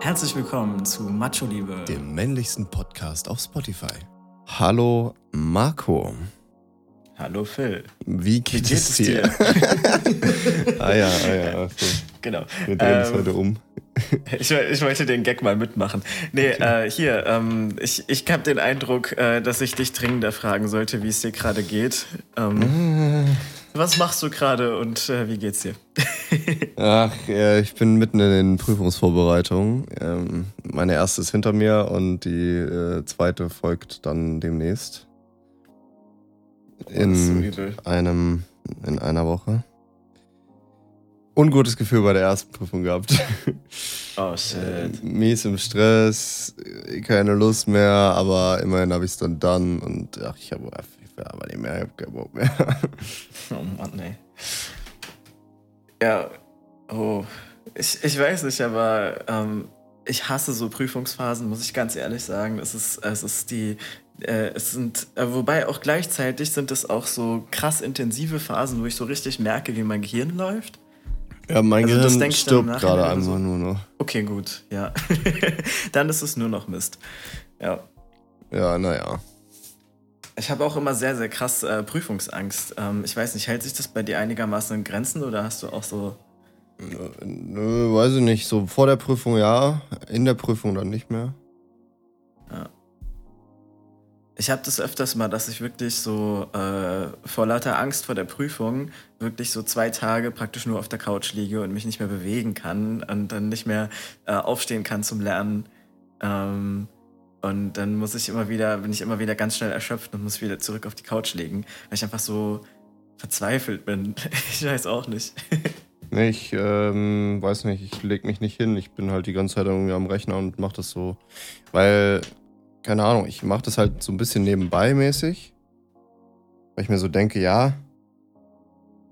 Herzlich willkommen zu Macho Liebe, dem männlichsten Podcast auf Spotify. Hallo Marco. Hallo Phil. Wie geht, Wie geht es dir? ah ja, ah ja. Also. Genau. Wir drehen es ähm, heute um. Ich, ich, wollte den Gag mal mitmachen. Nee, okay. äh, hier, ähm, ich, ich habe den Eindruck, äh, dass ich dich dringender fragen sollte, wie es dir gerade geht. Ähm, äh. Was machst du gerade und äh, wie geht's dir? Ach, ja, ich bin mitten in den Prüfungsvorbereitungen. Ähm, meine erste ist hinter mir und die äh, zweite folgt dann demnächst. In einem, in einer Woche. Ungutes Gefühl bei der ersten Prüfung gehabt. Oh shit. Mies im Stress, keine Lust mehr, aber immerhin habe ich es dann dann und ach, ich habe aber nicht mehr, ich habe keinen Bock mehr. Oh Mann, ey. Ja, oh. Ich, ich weiß nicht, aber ähm, ich hasse so Prüfungsphasen, muss ich ganz ehrlich sagen. Es ist, es ist die, äh, es sind, äh, wobei auch gleichzeitig sind es auch so krass intensive Phasen, wo ich so richtig merke, wie mein Gehirn läuft. Ja, mein also Gehirn stirbt gerade einfach so. nur noch. Okay, gut, ja. dann ist es nur noch Mist. Ja. Ja, naja. Ich habe auch immer sehr, sehr krass äh, Prüfungsangst. Ähm, ich weiß nicht, hält sich das bei dir einigermaßen in Grenzen oder hast du auch so. Nö, weiß ich nicht. So vor der Prüfung ja, in der Prüfung dann nicht mehr. Ja. Ich habe das öfters mal, dass ich wirklich so äh, vor lauter Angst vor der Prüfung wirklich so zwei Tage praktisch nur auf der Couch liege und mich nicht mehr bewegen kann und dann nicht mehr äh, aufstehen kann zum Lernen. Ähm, und dann muss ich immer wieder, bin ich immer wieder ganz schnell erschöpft und muss wieder zurück auf die Couch legen, weil ich einfach so verzweifelt bin. ich weiß auch nicht. nee, ich ähm, weiß nicht, ich leg mich nicht hin. Ich bin halt die ganze Zeit irgendwie am Rechner und mach das so. Weil keine Ahnung, ich mache das halt so ein bisschen nebenbei mäßig. Weil ich mir so denke, ja,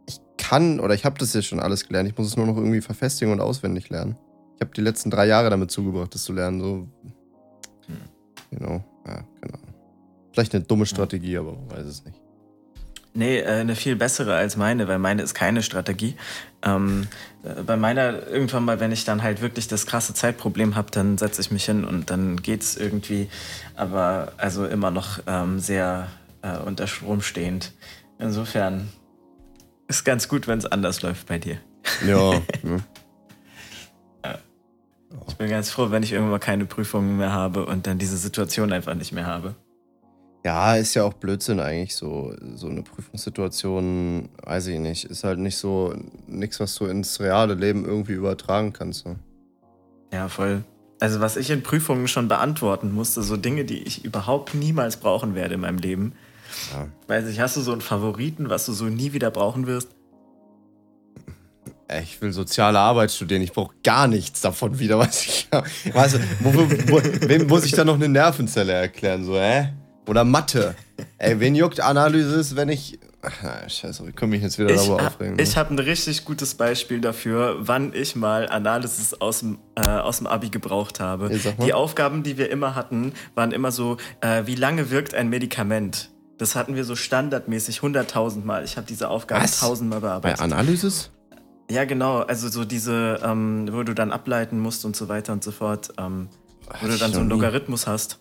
ich kann oder ich habe das jetzt schon alles gelernt. Ich muss es nur noch irgendwie verfestigen und auswendig lernen. Ich habe die letzten drei Jahre damit zugebracht, das zu lernen. So, know, ja, keine Ahnung. Vielleicht eine dumme Strategie, aber man weiß es nicht. Nee, äh, eine viel bessere als meine, weil meine ist keine Strategie. Ähm, äh, bei meiner, irgendwann mal, wenn ich dann halt wirklich das krasse Zeitproblem habe, dann setze ich mich hin und dann geht's irgendwie. Aber also immer noch ähm, sehr äh, unter Strom stehend. Insofern ist ganz gut, wenn es anders läuft bei dir. Ja. ja. Ich bin ganz froh, wenn ich irgendwann keine Prüfungen mehr habe und dann diese Situation einfach nicht mehr habe. Ja, ist ja auch Blödsinn eigentlich so. So eine Prüfungssituation, weiß ich nicht, ist halt nicht so nichts, was du ins reale Leben irgendwie übertragen kannst. So. Ja, voll. Also was ich in Prüfungen schon beantworten musste, so Dinge, die ich überhaupt niemals brauchen werde in meinem Leben. Ja. Weiß ich, hast du so einen Favoriten, was du so nie wieder brauchen wirst? Ich will soziale Arbeit studieren. Ich brauche gar nichts davon wieder, was ich. Weißt du, wo, wo, wem muss ich da noch eine Nervenzelle erklären? So, hä? Oder Mathe. Ey, wen juckt Analysis, wenn ich. Ach, scheiße, ich komme mich jetzt wieder ich darüber aufregen. Ich habe ein richtig gutes Beispiel dafür, wann ich mal Analysis aus dem, äh, aus dem Abi gebraucht habe. Die Aufgaben, die wir immer hatten, waren immer so: äh, Wie lange wirkt ein Medikament? Das hatten wir so standardmäßig 100.000 Mal. Ich habe diese Aufgaben tausendmal bearbeitet. Bei Analysis? Ja, genau. Also so diese, ähm, wo du dann ableiten musst und so weiter und so fort. Ähm, wo du dann so einen Logarithmus hast.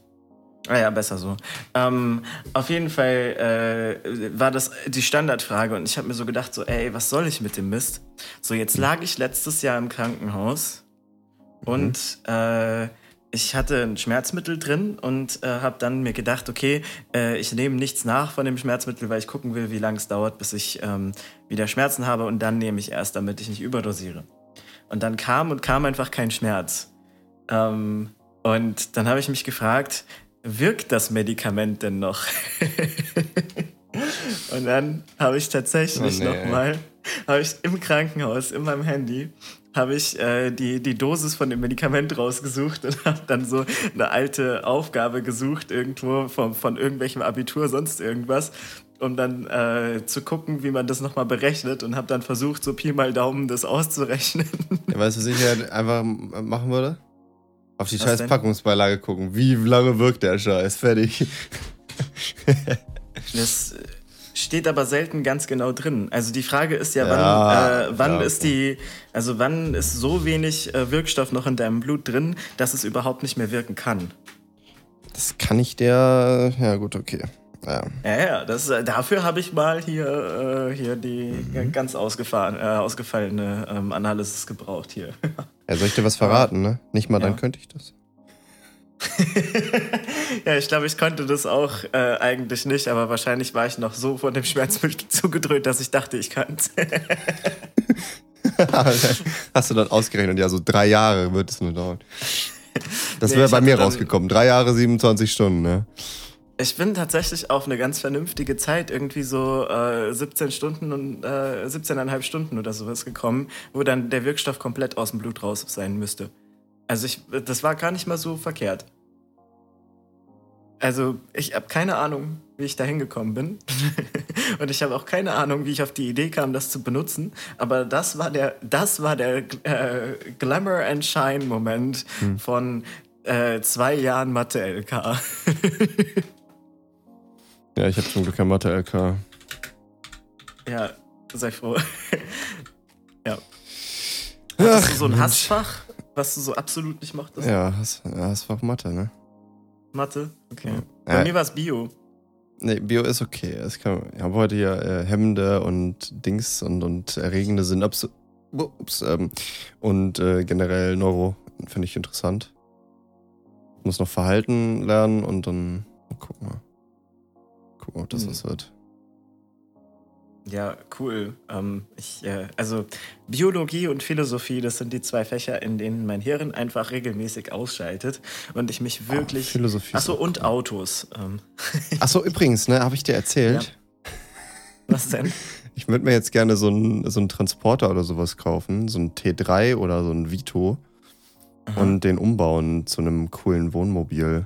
Ah ja, besser so. Ähm, auf jeden Fall äh, war das die Standardfrage und ich habe mir so gedacht, so, ey, was soll ich mit dem Mist? So, jetzt lag ich letztes Jahr im Krankenhaus mhm. und äh, ich hatte ein Schmerzmittel drin und äh, habe dann mir gedacht, okay, äh, ich nehme nichts nach von dem Schmerzmittel, weil ich gucken will, wie lange es dauert, bis ich ähm, wieder Schmerzen habe und dann nehme ich erst, damit ich nicht überdosiere. Und dann kam und kam einfach kein Schmerz. Ähm, und dann habe ich mich gefragt, wirkt das Medikament denn noch? und dann habe ich tatsächlich oh, nee. nochmal, habe ich im Krankenhaus, in meinem Handy, habe ich äh, die, die Dosis von dem Medikament rausgesucht und habe dann so eine alte Aufgabe gesucht, irgendwo von, von irgendwelchem Abitur, sonst irgendwas, um dann äh, zu gucken, wie man das nochmal berechnet und habe dann versucht, so Pi mal Daumen das auszurechnen. Ja, weißt du, was ich halt einfach machen würde? Auf die Was scheiß denn? Packungsbeilage gucken. Wie lange wirkt der Scheiß? Fertig. Das, steht aber selten ganz genau drin. Also die Frage ist ja, wann, ja, äh, wann ja, ist die, also wann ist so wenig äh, Wirkstoff noch in deinem Blut drin, dass es überhaupt nicht mehr wirken kann? Das kann ich der, ja gut, okay. Ja, ja, ja das, äh, dafür habe ich mal hier, äh, hier die mhm. ganz ausgefahren, äh, ausgefallene ähm, Analysis gebraucht hier. ja, soll ich dir was verraten, ne? Nicht mal dann könnte ich das. ja, ich glaube, ich konnte das auch äh, eigentlich nicht, aber wahrscheinlich war ich noch so von dem Schmerzmittel zugedröhnt, dass ich dachte, ich kann es. Hast du dann ausgerechnet, ja, so drei Jahre wird es nur dauern. Das nee, wäre bei mir rausgekommen. Drei Jahre, 27 Stunden, ne? Ich bin tatsächlich auf eine ganz vernünftige Zeit, irgendwie so äh, 17 Stunden und äh, 17,5 Stunden oder sowas gekommen, wo dann der Wirkstoff komplett aus dem Blut raus sein müsste. Also ich, das war gar nicht mal so verkehrt. Also ich habe keine Ahnung, wie ich da hingekommen bin. und ich habe auch keine Ahnung, wie ich auf die Idee kam, das zu benutzen. Aber das war der, das war der äh, Glamour and Shine Moment hm. von äh, zwei Jahren Mathe-LK. ja, ich habe zum Glück kein Mathe-LK. Ja, sei froh. ja. Hattest du so ein Hassfach? was du so absolut nicht mochtest? Ja, Hass, Hassfach Mathe, ne? Mathe? Okay. Bei ja. mir war es Bio. Nee, Bio ist okay. Kann, ich habe heute ja äh, hemmende und Dings und, und erregende Synapse. Ups, ähm, und äh, generell Neuro finde ich interessant. Muss noch Verhalten lernen und dann gucken wir. Gucken, ob das hm. was wird. Ja, cool. Ähm, ich, äh, also Biologie und Philosophie, das sind die zwei Fächer, in denen mein Hirn einfach regelmäßig ausschaltet und ich mich wirklich. Oh, Philosophie. Achso, und cool. Autos. Ähm. Achso, übrigens, ne, habe ich dir erzählt. Ja. Was denn? Ich würde mir jetzt gerne so einen so Transporter oder sowas kaufen, so ein T3 oder so ein Vito Aha. und den umbauen zu einem coolen Wohnmobil.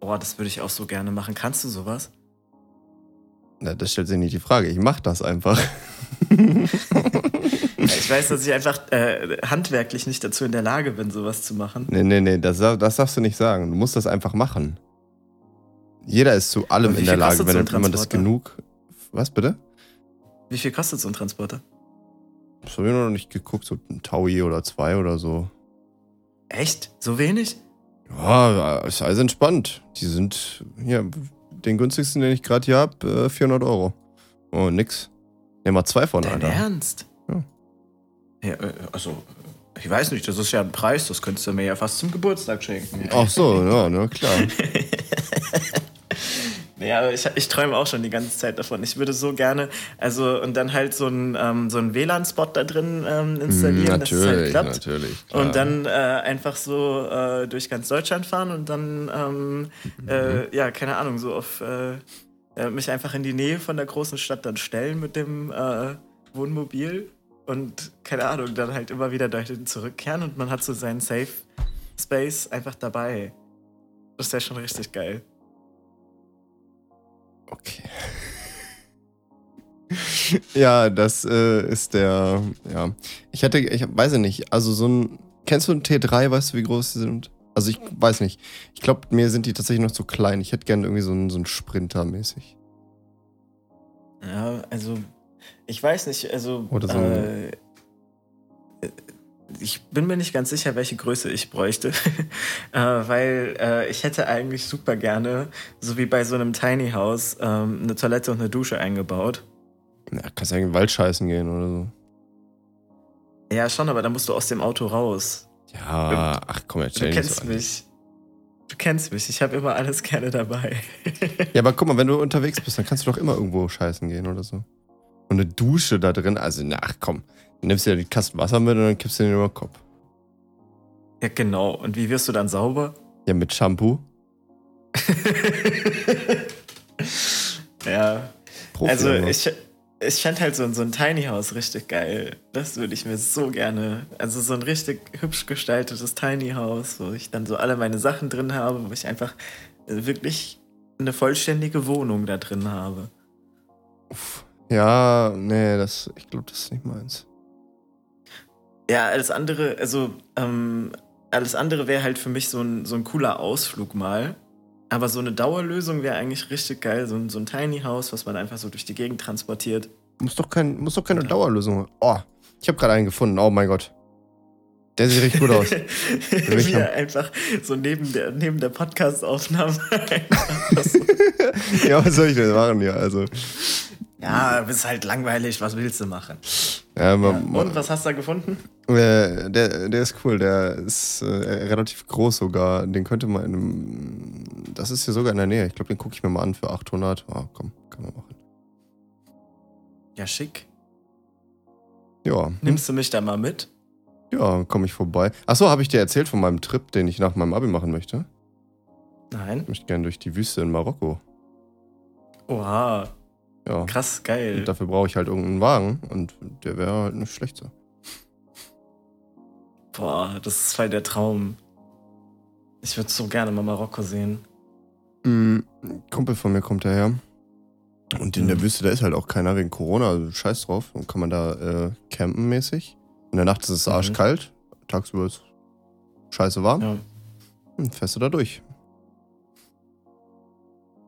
Boah, das würde ich auch so gerne machen. Kannst du sowas? Na, das stellt sich nicht die Frage. Ich mache das einfach. ich weiß, dass ich einfach äh, handwerklich nicht dazu in der Lage bin, sowas zu machen. Nee, nee, nee, das, das darfst du nicht sagen. Du musst das einfach machen. Jeder ist zu allem in der Lage, wenn, so man das genug. Was bitte? Wie viel kostet so ein Transporter? Das habe ich noch nicht geguckt, so ein Taui oder zwei oder so. Echt? So wenig? Ja, ist alles entspannt. Die sind, ja, den günstigsten, den ich gerade hier habe, äh, 400 Euro. Oh, nix. Nehmen wir zwei von, Dein Alter. Ernst? Ja. ja. Äh, also, ich weiß nicht, das ist ja ein Preis, das könntest du mir ja fast zum Geburtstag schenken. Ach so, ja, ne, klar. Ja, ich, ich träume auch schon die ganze Zeit davon. Ich würde so gerne, also und dann halt so ein, ähm, so ein WLAN-Spot da drin ähm, installieren, natürlich, dass es halt klappt. Natürlich, klar. Und dann äh, einfach so äh, durch ganz Deutschland fahren und dann, ähm, mhm. äh, ja, keine Ahnung, so auf äh, mich einfach in die Nähe von der großen Stadt dann stellen mit dem äh, Wohnmobil und keine Ahnung, dann halt immer wieder dorthin zurückkehren und man hat so seinen Safe Space einfach dabei. Das ist ja schon richtig geil. Okay. ja, das äh, ist der. Ja. Ich hätte, ich weiß nicht, also so ein. Kennst du ein T3, weißt du, wie groß die sind? Also ich weiß nicht. Ich glaube, mir sind die tatsächlich noch zu klein. Ich hätte gerne irgendwie so einen, so einen Sprinter mäßig. Ja, also ich weiß nicht, also. Oder so äh, ich bin mir nicht ganz sicher, welche Größe ich bräuchte, äh, weil äh, ich hätte eigentlich super gerne, so wie bei so einem Tiny House, ähm, eine Toilette und eine Dusche eingebaut. Ja, kannst ja in den Wald scheißen gehen oder so. Ja, schon, aber dann musst du aus dem Auto raus. Ja, und ach komm, erzähl Du kennst so mich. Du kennst mich, ich habe immer alles gerne dabei. ja, aber guck mal, wenn du unterwegs bist, dann kannst du doch immer irgendwo scheißen gehen oder so. Und eine Dusche da drin, also, na, ach komm. Dann nimmst du ja die Kasten Wasser mit und dann kippst du den über den Kopf. Ja, genau. Und wie wirst du dann sauber? Ja, mit Shampoo. ja. Profi also, ich, ich fände halt so, so ein Tiny House richtig geil. Das würde ich mir so gerne. Also, so ein richtig hübsch gestaltetes Tiny House, wo ich dann so alle meine Sachen drin habe, wo ich einfach wirklich eine vollständige Wohnung da drin habe. Ja, nee, das, ich glaube, das ist nicht meins. Ja, alles andere, also ähm, alles andere wäre halt für mich so ein, so ein cooler Ausflug mal. Aber so eine Dauerlösung wäre eigentlich richtig geil. So ein, so ein Tiny House, was man einfach so durch die Gegend transportiert. Muss doch, kein, muss doch keine Dauerlösung. Oh, ich habe gerade einen gefunden. Oh mein Gott. Der sieht richtig gut aus. Wie er einfach so neben der, neben der Podcast-Aufnahme. ja, was soll ich denn machen hier? Also. Ja, bist halt langweilig, was willst du machen? Ja, man, ja. Und was hast du da gefunden? Äh, der, der ist cool, der ist äh, relativ groß sogar. Den könnte man in einem. Das ist hier sogar in der Nähe. Ich glaube, den gucke ich mir mal an für 800. Oh, komm, kann man machen. Ja, schick. Ja. Nimmst du mich da mal mit? Ja, komme ich vorbei. Achso, habe ich dir erzählt von meinem Trip, den ich nach meinem Abi machen möchte? Nein. Ich möchte gerne durch die Wüste in Marokko. Oha. Ja. Krass, geil. Und dafür brauche ich halt irgendeinen Wagen und der wäre halt nicht schlecht so. Boah, das ist voll der Traum. Ich würde so gerne mal Marokko sehen. Mhm. Kumpel von mir kommt daher. Und in mhm. der Wüste, da ist halt auch keiner wegen Corona, also scheiß drauf. Dann kann man da äh, campen mäßig. In der Nacht ist es mhm. arschkalt, tagsüber ist scheiße warm. Ja. Und fährst du da durch.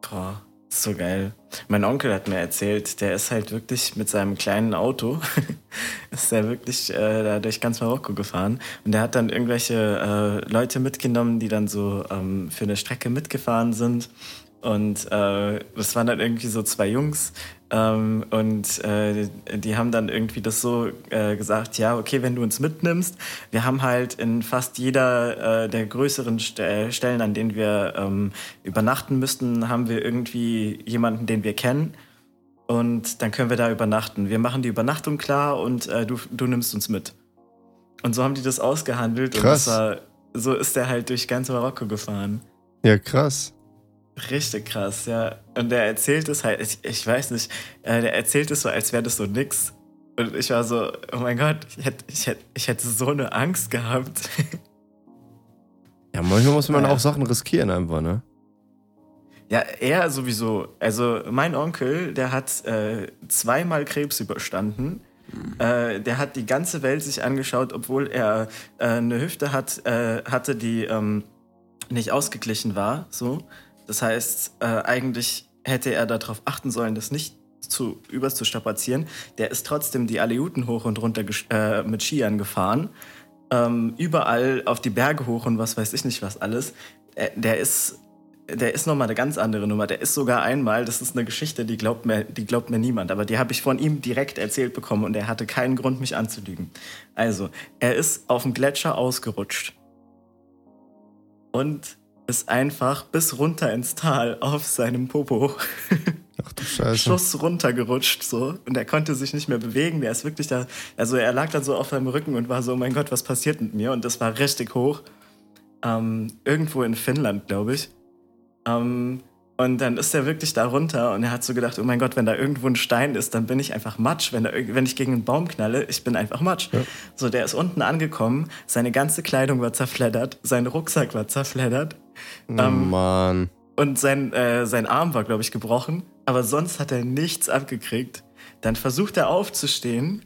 Boah, so geil. Mein Onkel hat mir erzählt, der ist halt wirklich mit seinem kleinen Auto, ist der wirklich äh, da durch ganz Marokko gefahren. Und der hat dann irgendwelche äh, Leute mitgenommen, die dann so ähm, für eine Strecke mitgefahren sind. Und äh, das waren dann irgendwie so zwei Jungs. Ähm, und äh, die haben dann irgendwie das so äh, gesagt, ja, okay, wenn du uns mitnimmst, wir haben halt in fast jeder äh, der größeren St Stellen, an denen wir ähm, übernachten müssten, haben wir irgendwie jemanden, den wir kennen. Und dann können wir da übernachten. Wir machen die Übernachtung klar und äh, du, du nimmst uns mit. Und so haben die das ausgehandelt. Krass. Und war, so ist er halt durch ganz Marokko gefahren. Ja, krass. Richtig krass, ja. Und der erzählt es halt, ich, ich weiß nicht, äh, der erzählt es so, als wäre das so nix. Und ich war so, oh mein Gott, ich hätte, ich hätte, ich hätte so eine Angst gehabt. Ja, manchmal muss man ja. auch Sachen riskieren einfach, ne? Ja, er sowieso. Also mein Onkel, der hat äh, zweimal Krebs überstanden. Mhm. Äh, der hat die ganze Welt sich angeschaut, obwohl er äh, eine Hüfte hat, äh, hatte, die ähm, nicht ausgeglichen war. So. Das heißt, äh, eigentlich hätte er darauf achten sollen, das nicht zu überzustrapazieren. Der ist trotzdem die Aleuten hoch und runter äh, mit Skiern gefahren. Ähm, überall auf die Berge hoch und was weiß ich nicht was alles. Äh, der ist der ist nochmal eine ganz andere Nummer. Der ist sogar einmal, das ist eine Geschichte, die glaubt mir, die glaubt mir niemand, aber die habe ich von ihm direkt erzählt bekommen und er hatte keinen Grund, mich anzulügen. Also, er ist auf dem Gletscher ausgerutscht. Und ist einfach bis runter ins Tal auf seinem Popo. Ach du Scheiße. Schuss runtergerutscht so und er konnte sich nicht mehr bewegen. Der ist wirklich da, also er lag dann so auf seinem Rücken und war so, oh mein Gott, was passiert mit mir? Und das war richtig hoch. Ähm, irgendwo in Finnland, glaube ich. Ähm, und dann ist er wirklich da runter und er hat so gedacht, oh mein Gott, wenn da irgendwo ein Stein ist, dann bin ich einfach Matsch. Wenn, da, wenn ich gegen einen Baum knalle, ich bin einfach Matsch. Ja. So, der ist unten angekommen, seine ganze Kleidung war zerfleddert, sein Rucksack war zerfleddert. Oh, ähm, Mann. Und sein, äh, sein Arm war, glaube ich, gebrochen, aber sonst hat er nichts abgekriegt. Dann versucht er aufzustehen,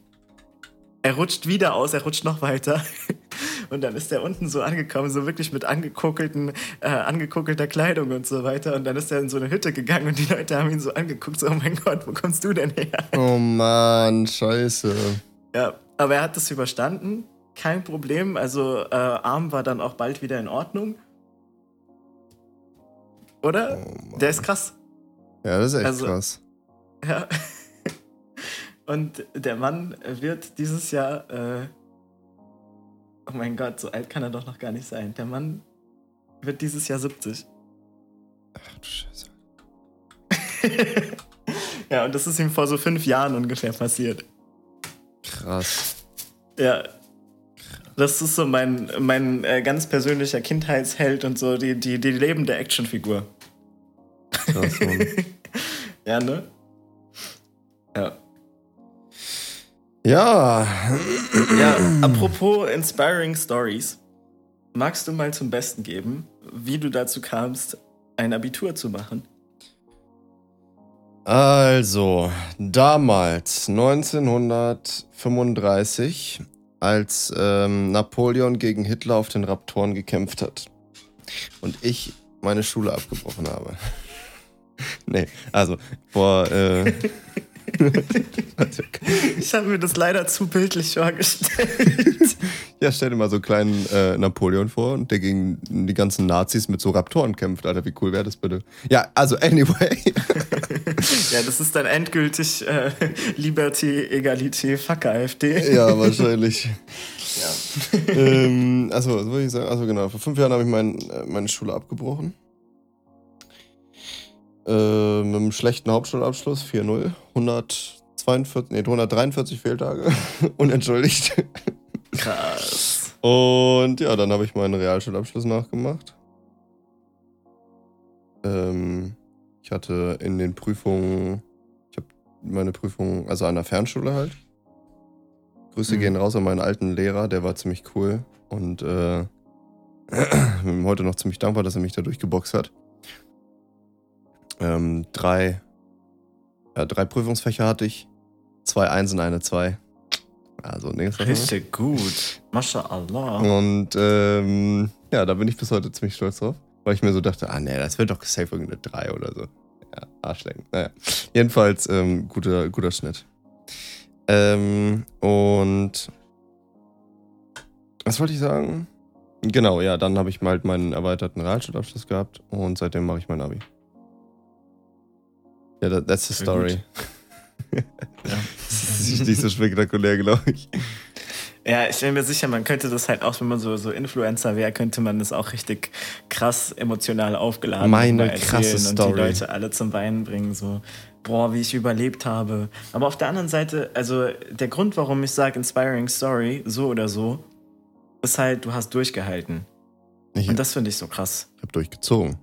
er rutscht wieder aus, er rutscht noch weiter. Und dann ist er unten so angekommen, so wirklich mit angekuckelten, äh, angekuckelter Kleidung und so weiter. Und dann ist er in so eine Hütte gegangen und die Leute haben ihn so angeguckt, so, oh mein Gott, wo kommst du denn her? Oh Mann, scheiße. Ja, aber er hat das überstanden, kein Problem. Also äh, Arm war dann auch bald wieder in Ordnung. Oder? Oh Der ist krass. Ja, das ist echt also, krass. Ja. Und der Mann wird dieses Jahr äh, Oh mein Gott, so alt kann er doch noch gar nicht sein. Der Mann wird dieses Jahr 70. Ach du Scheiße. ja, und das ist ihm vor so fünf Jahren ungefähr passiert. Krass. Ja. Das ist so mein, mein äh, ganz persönlicher Kindheitsheld und so die, die, die lebende Actionfigur. Krass, Mann. ja, ne? Ja. Ja. Ja, apropos Inspiring Stories. Magst du mal zum Besten geben, wie du dazu kamst, ein Abitur zu machen? Also, damals, 1935, als ähm, Napoleon gegen Hitler auf den Raptoren gekämpft hat. Und ich meine Schule abgebrochen habe. nee, also vor. Äh, ich habe mir das leider zu bildlich vorgestellt. ja, stell dir mal so einen kleinen äh, Napoleon vor und der gegen die ganzen Nazis mit so Raptoren kämpft. Alter, wie cool wäre das bitte? Ja, also anyway. ja, das ist dann endgültig äh, Liberty, Egalité, Fuck AfD. ja, wahrscheinlich. Ja. ähm, also, was wollte ich sagen? Also genau, vor fünf Jahren habe ich mein, äh, meine Schule abgebrochen. Äh, mit einem schlechten Hauptschulabschluss, 4-0. 142, nee, 143 Fehltage. Unentschuldigt. Krass. Und ja, dann habe ich meinen Realschulabschluss nachgemacht. Ähm, ich hatte in den Prüfungen, ich habe meine Prüfung, also an der Fernschule halt. Grüße mhm. gehen raus an meinen alten Lehrer, der war ziemlich cool und äh, bin heute noch ziemlich dankbar, dass er mich da durchgeboxt hat ähm, drei, ja, drei Prüfungsfächer hatte ich. Zwei Einsen, eine Zwei. Also nix. Richtig gut. MashaAllah. Und ähm, ja, da bin ich bis heute ziemlich stolz drauf. Weil ich mir so dachte, ah nee, das wird doch safe irgendeine Drei oder so. Ja, Arschlecken. Naja. Jedenfalls, ähm, guter, guter Schnitt. Ähm, und was wollte ich sagen? Genau, ja, dann habe ich mal halt meinen erweiterten Realschulabschluss gehabt und seitdem mache ich mein Abi. Ja, that, that's the story. ja. das ist nicht so spektakulär, glaube ich. Ja, ich bin mir sicher, man könnte das halt auch, wenn man so, so Influencer wäre, könnte man das auch richtig krass emotional aufgeladen Meine krasse Story. Und die Leute alle zum Weinen bringen, so, boah, wie ich überlebt habe. Aber auf der anderen Seite, also der Grund, warum ich sage Inspiring Story, so oder so, ist halt, du hast durchgehalten. Ich, und das finde ich so krass. Ich habe durchgezogen.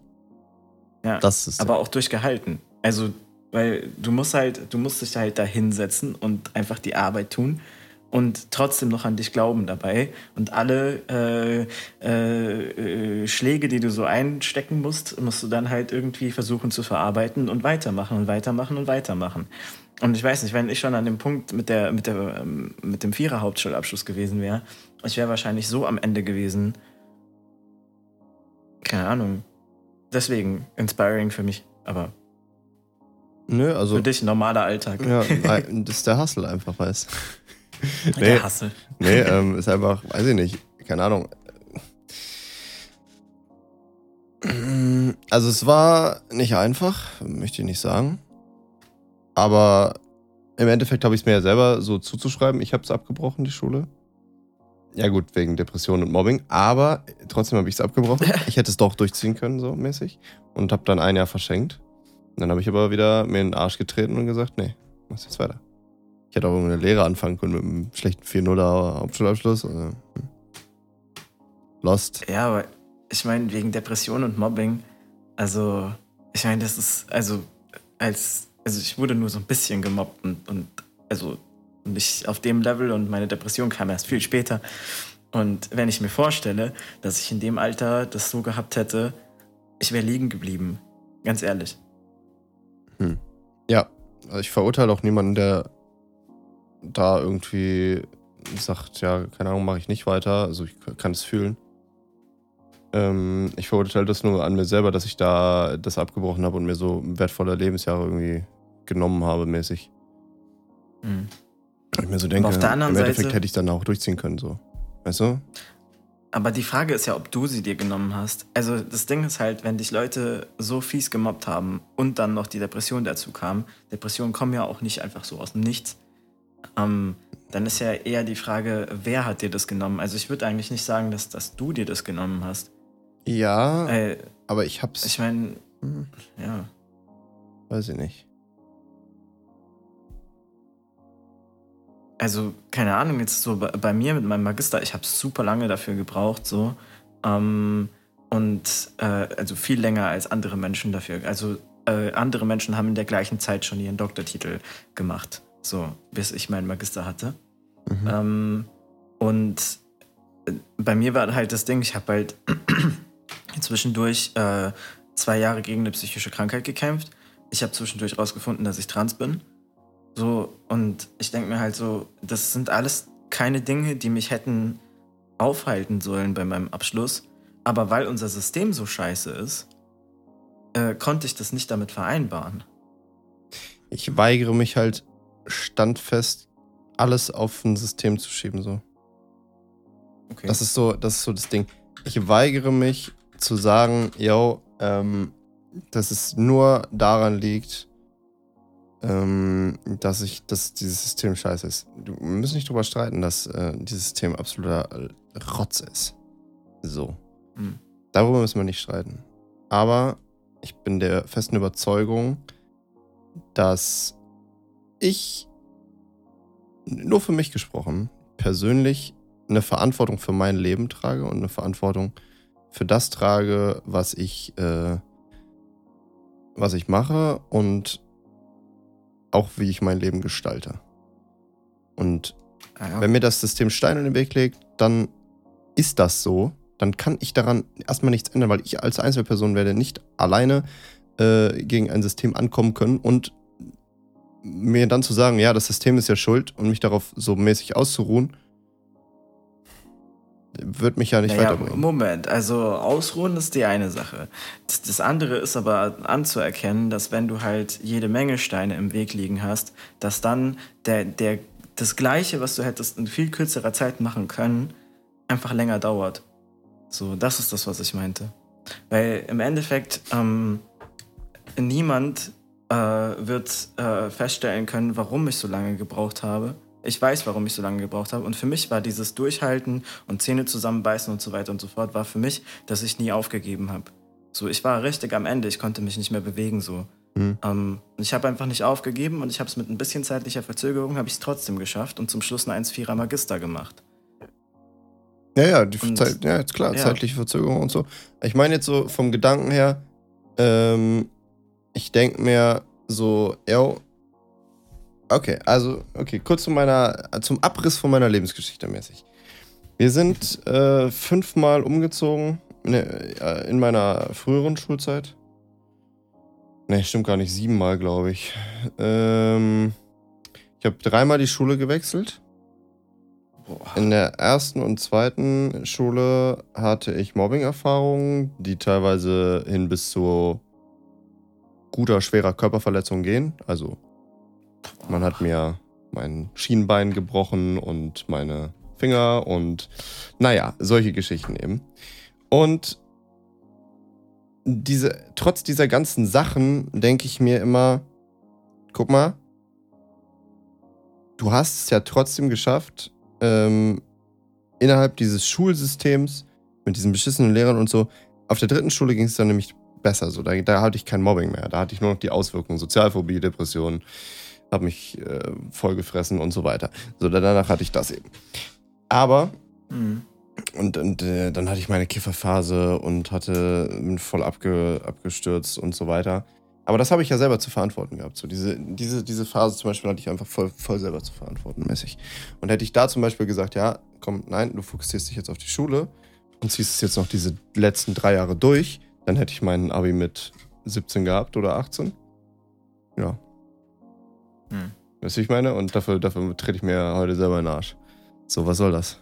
Ja, das ist aber auch durchgehalten. Also, weil du musst halt, du musst dich halt da hinsetzen und einfach die Arbeit tun und trotzdem noch an dich glauben dabei. Und alle äh, äh, äh, Schläge, die du so einstecken musst, musst du dann halt irgendwie versuchen zu verarbeiten und weitermachen und weitermachen und weitermachen. Und ich weiß nicht, wenn ich schon an dem Punkt mit, der, mit, der, ähm, mit dem Vierer-Hauptschulabschluss gewesen wäre, ich wäre wahrscheinlich so am Ende gewesen. Keine Ahnung. Deswegen inspiring für mich, aber Nö, also. Für dich ein normaler Alltag. Ja, das ist der Hustle einfach, weißt nee, Der Hustle. Nee, ähm, ist einfach, weiß ich nicht, keine Ahnung. Also es war nicht einfach, möchte ich nicht sagen. Aber im Endeffekt habe ich es mir ja selber so zuzuschreiben. Ich habe es abgebrochen, die Schule. Ja gut, wegen Depression und Mobbing. Aber trotzdem habe ich es abgebrochen. Ich hätte es doch durchziehen können, so mäßig. Und habe dann ein Jahr verschenkt. Dann habe ich aber wieder mir in den Arsch getreten und gesagt, nee, mach's jetzt weiter. Ich hätte auch eine Lehre anfangen können mit einem schlechten 4-0er Hauptschulabschluss. Also. Lost. Ja, aber ich meine, wegen Depression und Mobbing, also, ich meine, das ist, also, als, also ich wurde nur so ein bisschen gemobbt und, und also nicht auf dem Level und meine Depression kam erst viel später. Und wenn ich mir vorstelle, dass ich in dem Alter das so gehabt hätte, ich wäre liegen geblieben. Ganz ehrlich. Also ich verurteile auch niemanden, der da irgendwie sagt, ja, keine Ahnung, mache ich nicht weiter. Also ich kann es fühlen. Ähm, ich verurteile das nur an mir selber, dass ich da das abgebrochen habe und mir so wertvolle Lebensjahre irgendwie genommen habe, mäßig. Mhm. Ich mir so denke, im Endeffekt Seite hätte ich dann auch durchziehen können, so. Weißt du? Aber die Frage ist ja, ob du sie dir genommen hast. Also das Ding ist halt, wenn dich Leute so fies gemobbt haben und dann noch die Depression dazu kam, Depressionen kommen ja auch nicht einfach so aus dem Nichts, ähm, dann ist ja eher die Frage, wer hat dir das genommen? Also ich würde eigentlich nicht sagen, dass, dass du dir das genommen hast. Ja, äh, aber ich hab's... Ich meine, hm. ja. Weiß ich nicht. Also keine Ahnung, jetzt so bei, bei mir mit meinem Magister, ich habe super lange dafür gebraucht, so. Ähm, und äh, also viel länger als andere Menschen dafür. Also äh, andere Menschen haben in der gleichen Zeit schon ihren Doktortitel gemacht, so bis ich meinen Magister hatte. Mhm. Ähm, und äh, bei mir war halt das Ding, ich habe halt zwischendurch äh, zwei Jahre gegen eine psychische Krankheit gekämpft. Ich habe zwischendurch rausgefunden, dass ich trans bin. So, und ich denke mir halt so, das sind alles keine Dinge, die mich hätten aufhalten sollen bei meinem Abschluss. Aber weil unser System so scheiße ist, äh, konnte ich das nicht damit vereinbaren. Ich weigere mich halt standfest, alles auf ein System zu schieben, so. Okay. Das ist so, das ist so das Ding. Ich weigere mich zu sagen, yo, ähm, dass es nur daran liegt, ähm, dass ich, dass dieses System scheiße ist. Wir müssen nicht drüber streiten, dass äh, dieses System absoluter Rotz ist. So. Hm. Darüber müssen wir nicht streiten. Aber ich bin der festen Überzeugung, dass ich, nur für mich gesprochen, persönlich eine Verantwortung für mein Leben trage und eine Verantwortung für das trage, was ich, äh, was ich mache und auch wie ich mein Leben gestalte. Und Ah, ja. wenn mir das System Steine in den Weg legt, dann ist das so. Dann kann ich daran erstmal nichts ändern, weil ich als Einzelperson werde nicht alleine äh, gegen ein System ankommen können und mir dann zu sagen, ja, das System ist ja schuld und mich darauf so mäßig auszuruhen, wird mich ja nicht Naja, weiterbringen. Moment, also ausruhen ist die eine Sache. Das, das andere ist aber anzuerkennen, dass wenn du halt jede Menge Steine im Weg liegen hast, dass dann der, der, das Gleiche, was du hättest in viel kürzerer Zeit machen können, einfach länger dauert. So, das ist das, was ich meinte. Weil im Endeffekt ähm, niemand äh, wird äh, feststellen können, warum ich so lange gebraucht habe. Ich weiß, warum ich so lange gebraucht habe. Und für mich war dieses Durchhalten und Zähne zusammenbeißen und so weiter und so fort, war für mich, dass ich nie aufgegeben habe. So, ich war richtig am Ende, ich konnte mich nicht mehr bewegen so. Hm. Ähm, ich habe einfach nicht aufgegeben und ich habe es mit ein bisschen zeitlicher Verzögerung, habe ich es trotzdem geschafft und zum Schluss eine 1,4er Magister gemacht. Ja, ja, die Und- Zeit, ja, jetzt klar, ja. zeitliche Verzögerung und so. Ich meine jetzt so vom Gedanken her, ähm, ich denke mir so, yo, okay, also, okay, kurz zu meiner, zum Abriss von meiner Lebensgeschichte mäßig. Wir sind äh, fünfmal umgezogen ne, äh, in meiner früheren Schulzeit. Ne, stimmt gar nicht, siebenmal, glaube ich. Ähm, ich habe dreimal die Schule gewechselt. In der ersten und zweiten Schule hatte ich Mobbing-Erfahrungen, die teilweise hin bis zu guter, schwerer Körperverletzung gehen. Also man hat mir mein Schienbein gebrochen und meine Finger und naja, solche Geschichten eben. Und diese, trotz dieser ganzen Sachen denke ich mir immer, guck mal, du hast es ja trotzdem geschafft, ähm, innerhalb dieses Schulsystems mit diesen beschissenen Lehrern und so. Auf der dritten Schule ging es dann nämlich besser. So, da, da hatte ich kein Mobbing mehr. Da hatte ich nur noch die Auswirkungen, Sozialphobie, Depression, habe mich äh, vollgefressen und so weiter. So, danach hatte ich das eben. Aber Mhm. und, und äh, dann hatte ich meine Kifferphase und hatte bin voll abge, abgestürzt und so weiter. Aber das habe ich ja selber zu verantworten gehabt. So diese, diese, diese Phase zum Beispiel hatte ich einfach voll, voll selber zu verantworten mäßig. Und hätte ich da zum Beispiel gesagt, ja, komm, nein, du fokussierst dich jetzt auf die Schule und ziehst es jetzt noch diese letzten drei Jahre durch, dann hätte ich meinen Abi mit 17 gehabt oder 18. Ja. Hm. Weißt du, wie ich meine? Und dafür, dafür trete ich mir heute selber in den Arsch. So, was soll das?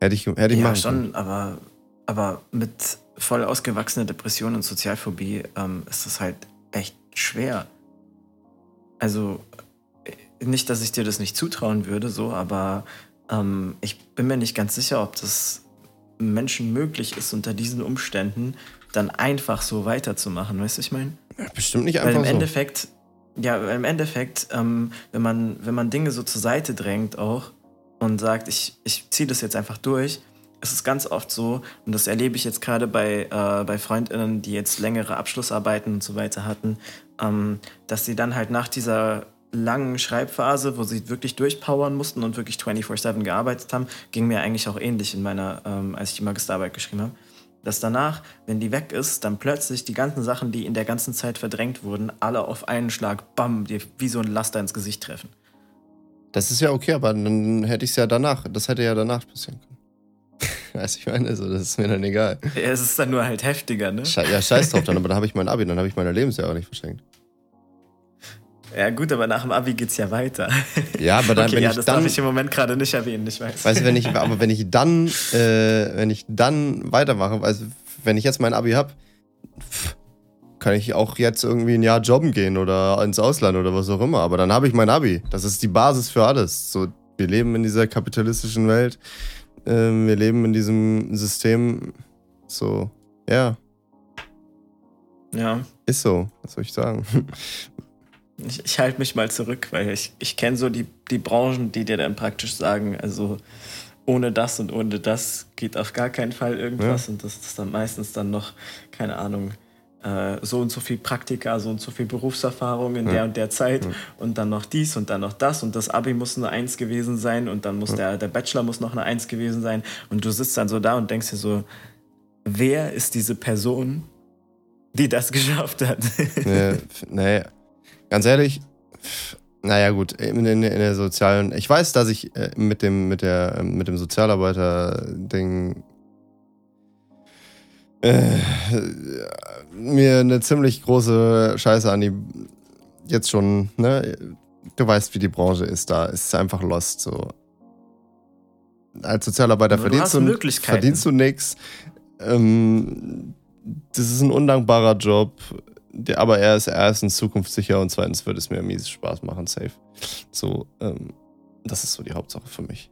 Hätte ich, hätte ich Ja, machen können. schon, aber, aber mit voll ausgewachsener Depression und Sozialphobie ähm, ist das halt echt schwer. Also, äh, nicht, dass ich dir das nicht zutrauen würde, so, aber ähm, ich bin mir nicht ganz sicher, ob das Menschen möglich ist, unter diesen Umständen dann einfach so weiterzumachen. Weißt du, ich meine? Ja, bestimmt nicht Weil einfach im so. Endeffekt, ja, im Endeffekt, ähm, wenn, man, wenn man Dinge so zur Seite drängt auch und sagt, ich, ich ziehe das jetzt einfach durch, ist es ganz oft so, und das erlebe ich jetzt gerade bei, äh, bei FreundInnen, die jetzt längere Abschlussarbeiten und so weiter hatten, ähm, dass sie dann halt nach dieser langen Schreibphase, wo sie wirklich durchpowern mussten und wirklich 24-7 gearbeitet haben, ging mir eigentlich auch ähnlich in meiner, ähm, als ich die Magisterarbeit geschrieben habe dass danach, wenn die weg ist, dann plötzlich die ganzen Sachen, die in der ganzen Zeit verdrängt wurden, alle auf einen Schlag, bam, dir wie so ein Laster ins Gesicht treffen. Das ist ja okay, aber dann hätte ich es ja danach. Das hätte ja danach passieren können. Weißt ich meine, also, das ist mir dann egal. Ja, Es ist dann nur halt heftiger, ne? Sche ja, scheiß drauf dann, aber dann habe ich mein Abi, dann habe ich meine Lebensjahre nicht verschenkt. Ja, gut, aber nach dem Abi geht's ja weiter. Ja, aber dann, okay, wenn ja, ich das dann. darf ich im Moment gerade nicht erwähnen, ich weiß. Weißt du, wenn ich, aber wenn ich dann, äh, wenn ich dann weitermache, also wenn ich jetzt mein Abi habe, kann ich auch jetzt irgendwie ein Jahr jobben gehen oder ins Ausland oder was auch immer. Aber dann habe ich mein Abi. Das ist die Basis für alles. So, wir leben in dieser kapitalistischen Welt. Äh, wir leben in diesem System. So, ja. Ja. Ist so, was soll ich sagen? Ich, ich halte mich mal zurück, weil ich, ich kenne so die, die Branchen, die dir dann praktisch sagen, also ohne das und ohne das geht auf gar keinen Fall irgendwas. Ja. Und das ist dann meistens dann noch, keine Ahnung, äh, so und so viel Praktika, so und so viel Berufserfahrung in ja. der und der Zeit ja. und dann noch dies und dann noch das und das Abi muss eine Eins gewesen sein und dann muss der, der Bachelor muss noch eine Eins gewesen sein und du sitzt dann so da und denkst dir so, wer ist diese Person, die das geschafft hat? nee, nee, ganz ehrlich, naja, gut, in, in, in, der sozialen. Ich weiß, dass ich äh, mit dem, mit der, mit dem Sozialarbeiter-Ding äh, mir eine ziemlich große Scheiße an die. Jetzt schon, ne? Du weißt, wie die Branche ist da. Es ist einfach lost. So. Als Sozialarbeiter verdienst du, verdienst du nichts. Ähm, das ist ein undankbarer Job aber er ist erstens zukunftssicher und zweitens würde es mir mies Spaß machen, safe. So, ähm, das ist so die Hauptsache für mich.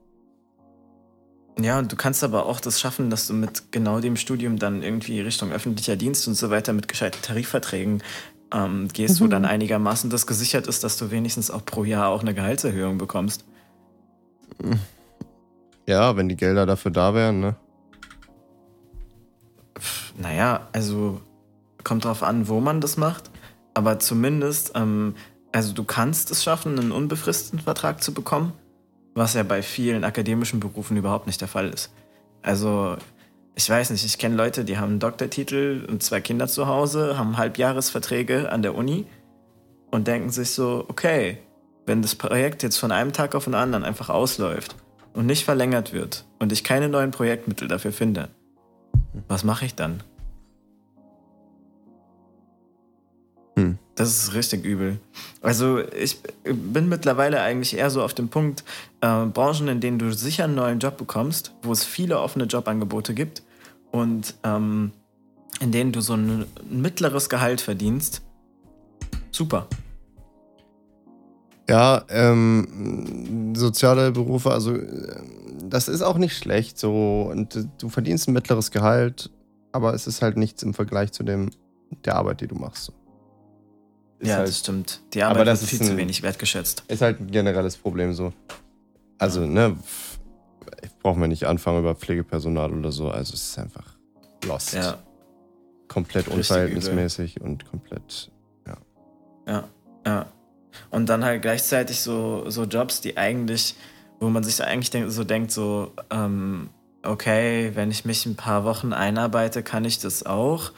Ja, und du kannst aber auch das schaffen, dass du mit genau dem Studium dann irgendwie Richtung öffentlicher Dienst und so weiter mit gescheiten Tarifverträgen ähm, gehst, mhm. wo dann einigermaßen das gesichert ist, dass du wenigstens auch pro Jahr auch eine Gehaltserhöhung bekommst. Ja, wenn die Gelder dafür da wären, ne? Naja, also kommt drauf an, wo man das macht, aber zumindest, ähm, also du kannst es schaffen, einen unbefristeten Vertrag zu bekommen, was ja bei vielen akademischen Berufen überhaupt nicht der Fall ist. Also ich weiß nicht, ich kenne Leute, die haben einen Doktortitel und zwei Kinder zu Hause, haben Halbjahresverträge an der Uni und denken sich so, okay, wenn das Projekt jetzt von einem Tag auf den anderen einfach ausläuft und nicht verlängert wird und ich keine neuen Projektmittel dafür finde, was mache ich dann? Hm. Das ist richtig übel. Also ich bin mittlerweile eigentlich eher so auf dem Punkt, äh, Branchen, in denen du sicher einen neuen Job bekommst, wo es viele offene Jobangebote gibt und ähm, in denen du so ein mittleres Gehalt verdienst. Super. Ja, ähm, soziale Berufe, also das ist auch nicht schlecht so und du verdienst ein mittleres Gehalt, aber es ist halt nichts im Vergleich zu dem der Arbeit, die du machst. So. Ja, halt, das stimmt. Die Arbeit aber das wird viel ein, zu wenig wertgeschätzt. Ist halt ein generelles Problem so. Also, ja. ne, brauchen wir nicht anfangen über Pflegepersonal oder so. Also, es ist einfach lost. Ja. Komplett Richtig unverhältnismäßig übel. und komplett, ja. Ja, ja. Und dann halt gleichzeitig so, so Jobs, die eigentlich, wo man sich eigentlich denk, so denkt, so, ähm, okay, wenn ich mich ein paar Wochen einarbeite, kann ich das auch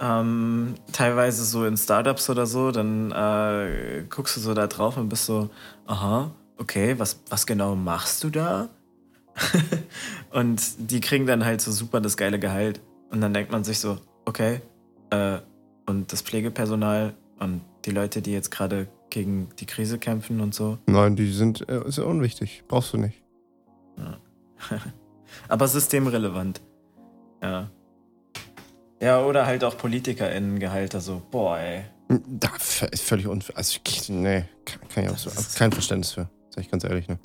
ähm, teilweise so in Startups oder so, dann äh, guckst du so da drauf und bist so, aha, okay, was, was genau machst du da? und die kriegen dann halt so super das geile Gehalt. Und dann denkt man sich so, okay, äh, und das Pflegepersonal und die Leute, die jetzt gerade gegen die Krise kämpfen und so. Nein, die sind äh, ist unwichtig. Brauchst du nicht. Ja. Aber systemrelevant. Ja. Ja, oder halt auch PolitikerInnen-Gehälter, so, boah, ey. Da ist völlig unfair. Also, nee, kann, kann ich auch so. Kein Verständnis für, sag ich ganz ehrlich, ne?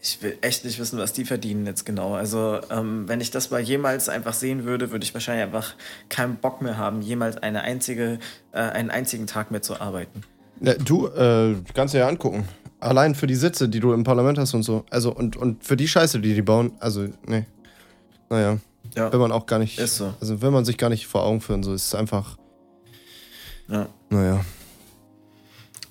Ich will echt nicht wissen, was die verdienen jetzt genau. Also, ähm, wenn ich das mal jemals einfach sehen würde, würde ich wahrscheinlich einfach keinen Bock mehr haben, jemals eine einzige, äh, einen einzigen Tag mehr zu arbeiten. Ja, du, äh, kannst dir ja angucken. Allein für die Sitze, die du im Parlament hast und so. Also, und, und für die Scheiße, die die bauen. Also, nee. Naja. Ja. Wenn man auch gar nicht. Ist so. Also wenn man sich gar nicht vor Augen führen, so ist es einfach. Ja. Naja.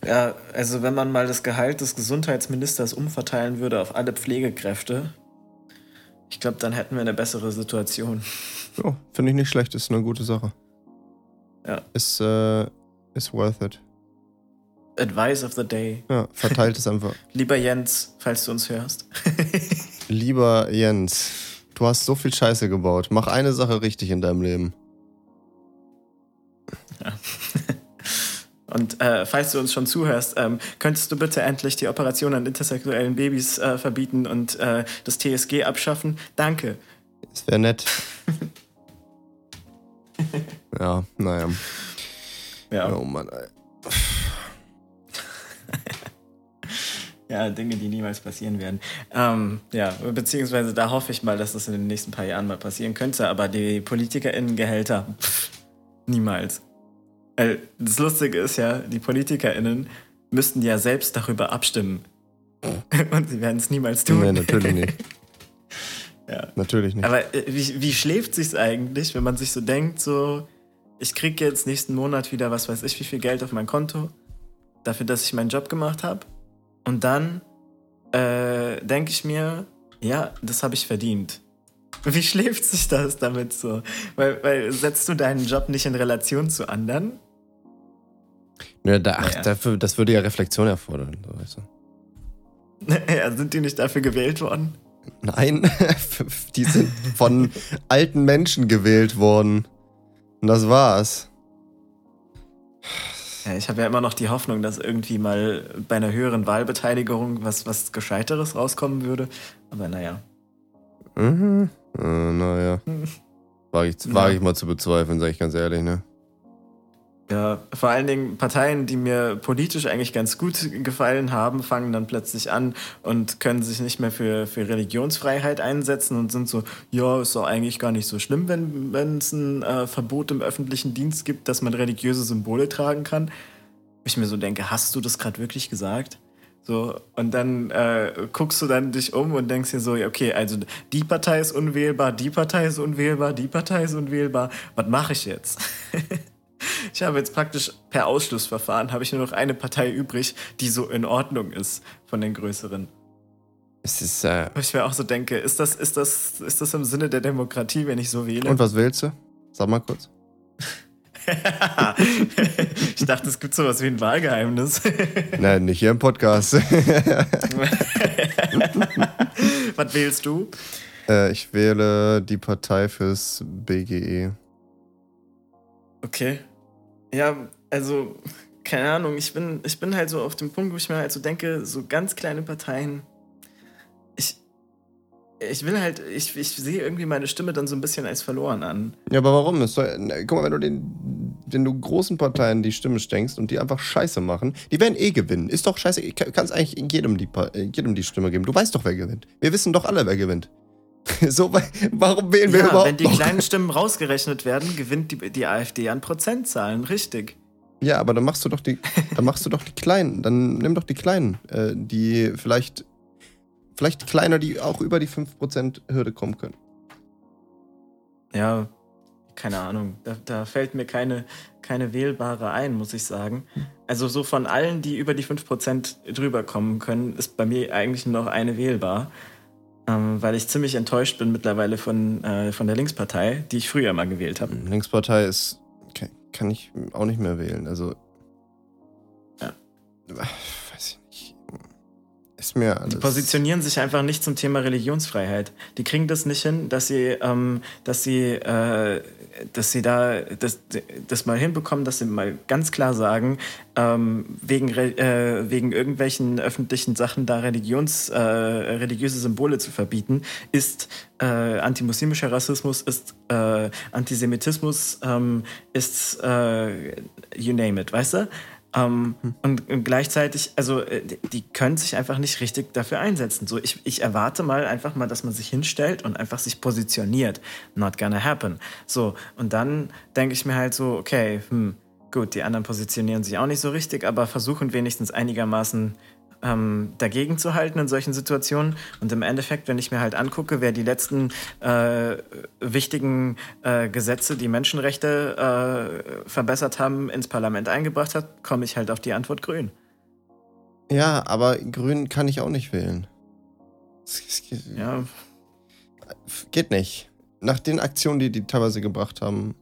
Ja, also wenn man mal das Gehalt des Gesundheitsministers umverteilen würde auf alle Pflegekräfte, ich glaube, dann hätten wir eine bessere Situation. Ja, finde ich nicht schlecht, ist eine gute Sache. Ja. Ist, äh, ist worth it. Advice of the day. Ja, verteilt es einfach. Lieber Jens, falls du uns hörst. Lieber Jens. Du hast so viel Scheiße gebaut. Mach eine Sache richtig in deinem Leben. Ja. Und äh, falls du uns schon zuhörst, ähm, könntest du bitte endlich die Operation an intersexuellen Babys äh, verbieten und äh, das TSG abschaffen? Danke. Das wäre nett. ja, naja. Ja. Oh Mann, ey. Ja, Dinge, die niemals passieren werden. Ähm, ja, beziehungsweise da hoffe ich mal, dass das in den nächsten paar Jahren mal passieren könnte, aber die PolitikerInnen-Gehälter, pff, niemals. Weil das Lustige ist ja, die PolitikerInnen müssten ja selbst darüber abstimmen. Und sie werden es niemals tun. Nee, natürlich nicht. Ja. Natürlich nicht. Aber äh, wie, wie schläft sich's eigentlich, wenn man sich so denkt, so, ich krieg jetzt nächsten Monat wieder, was weiß ich, wie viel Geld auf mein Konto, dafür, dass ich meinen Job gemacht habe. Und dann äh, denke ich mir, ja, das habe ich verdient. Wie schläft sich das damit so? Weil, weil setzt du deinen Job nicht in Relation zu anderen? Ja, da, ach, Naja. dafür, das würde ja Reflexion erfordern. So, weißt du. ja, sind die nicht dafür gewählt worden? Nein, die sind von alten Menschen gewählt worden. Und das war's. Ja, ich habe ja immer noch die Hoffnung, dass irgendwie mal bei einer höheren Wahlbeteiligung was, was Gescheiteres rauskommen würde. Aber naja. Mhm. Äh, naja. Hm. Wage ich, wage ich mal zu bezweifeln, sage ich ganz ehrlich, ne? Ja, vor allen Dingen Parteien, die mir politisch eigentlich ganz gut gefallen haben, fangen dann plötzlich an und können sich nicht mehr für, für Religionsfreiheit einsetzen und sind so, ja, ist doch eigentlich gar nicht so schlimm, wenn es ein äh, Verbot im öffentlichen Dienst gibt, dass man religiöse Symbole tragen kann. Ich mir so denke, hast du das gerade wirklich gesagt? So, und dann äh, guckst du dann dich um und denkst dir so, okay, also die Partei ist unwählbar, die Partei ist unwählbar, die Partei ist unwählbar. Was mache ich jetzt? Ich habe jetzt praktisch per Ausschlussverfahren habe ich nur noch eine Partei übrig, die so in Ordnung ist von den größeren. Es ist, äh, ich mir auch so denke, ist das, ist das, ist das im Sinne der Demokratie, wenn ich so wähle? und was willst du? Sag mal kurz. ich dachte, es gibt sowas wie ein Wahlgeheimnis. Nein, nicht hier im Podcast. was wählst du? äh, ich wähle die Partei fürs BGE. Okay. Ja, also, keine Ahnung, ich bin, ich bin halt so auf dem Punkt, wo ich mir halt so denke, so ganz kleine Parteien. Ich, ich will halt, ich, ich sehe irgendwie meine Stimme dann so ein bisschen als verloren an. Ja, aber warum? Soll, na, guck mal, wenn du den, wenn du großen Parteien die Stimme schenkst und die einfach Scheiße machen, die werden eh gewinnen. Ist doch scheiße. Kannst eigentlich jedem die, äh, jedem die Stimme geben. Du weißt doch, wer gewinnt. Wir wissen doch alle, wer gewinnt. so, warum wählen wir Ja, überhaupt wenn die noch? kleinen Stimmen rausgerechnet werden, gewinnt die, die AfD an Prozentzahlen, richtig. Ja, aber dann machst du doch die, dann machst du doch die Kleinen. Dann nimm doch die Kleinen, äh, die vielleicht, vielleicht kleiner, die auch über die 5% Hürde kommen können. Ja, keine Ahnung. Da, da fällt mir keine, keine wählbare ein, muss ich sagen. Also so von allen, die über die 5% drüber kommen können, ist bei mir eigentlich nur noch eine wählbar. Ähm, weil ich ziemlich enttäuscht bin mittlerweile von, äh, von der Linkspartei, die ich früher mal gewählt habe. Linkspartei ist, kann, ich auch nicht mehr wählen. Also, mir alles. Die positionieren sich einfach nicht zum Thema Religionsfreiheit. Die kriegen das nicht hin, dass sie, ähm, dass sie, äh, dass sie da das, das mal hinbekommen, dass sie mal ganz klar sagen, ähm, wegen, äh, wegen irgendwelchen öffentlichen Sachen da Religions, äh, religiöse Symbole zu verbieten, ist äh, antimuslimischer Rassismus, ist äh, Antisemitismus, ähm, ist äh, you name it, weißt du? Ähm, und, und gleichzeitig, also äh, die, die können sich einfach nicht richtig dafür einsetzen. So, ich, ich erwarte mal einfach mal, dass man sich hinstellt und einfach sich positioniert. Not gonna happen. So, und dann denke ich mir halt so, okay, hm, gut, die anderen positionieren sich auch nicht so richtig, aber versuchen wenigstens einigermaßen ähm, dagegen zu halten in solchen Situationen. Und im Endeffekt, wenn ich mir halt angucke, wer die letzten äh, wichtigen äh, Gesetze, die Menschenrechte äh, verbessert haben, ins Parlament eingebracht hat, komme ich halt auf die Antwort grün. Ja, aber Grün kann ich auch nicht wählen. Ja, Geht nicht. Nach den Aktionen, die die teilweise gebracht haben,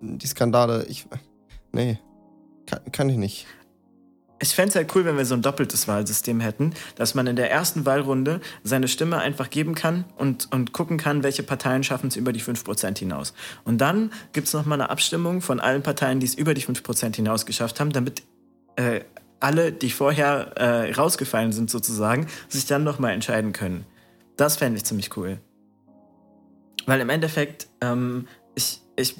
die Skandale, ich. Nee. Kann, kann ich nicht. Ich fände es halt cool, wenn wir so ein doppeltes Wahlsystem hätten, dass man in der ersten Wahlrunde seine Stimme einfach geben kann und, und gucken kann, welche Parteien schaffen es über die 5% hinaus. Und dann gibt es nochmal eine Abstimmung von allen Parteien, die es über die 5% hinaus geschafft haben, damit äh, alle, die vorher äh, rausgefallen sind sozusagen, sich dann nochmal entscheiden können. Das fände ich ziemlich cool. Weil im Endeffekt, ähm, ich, ich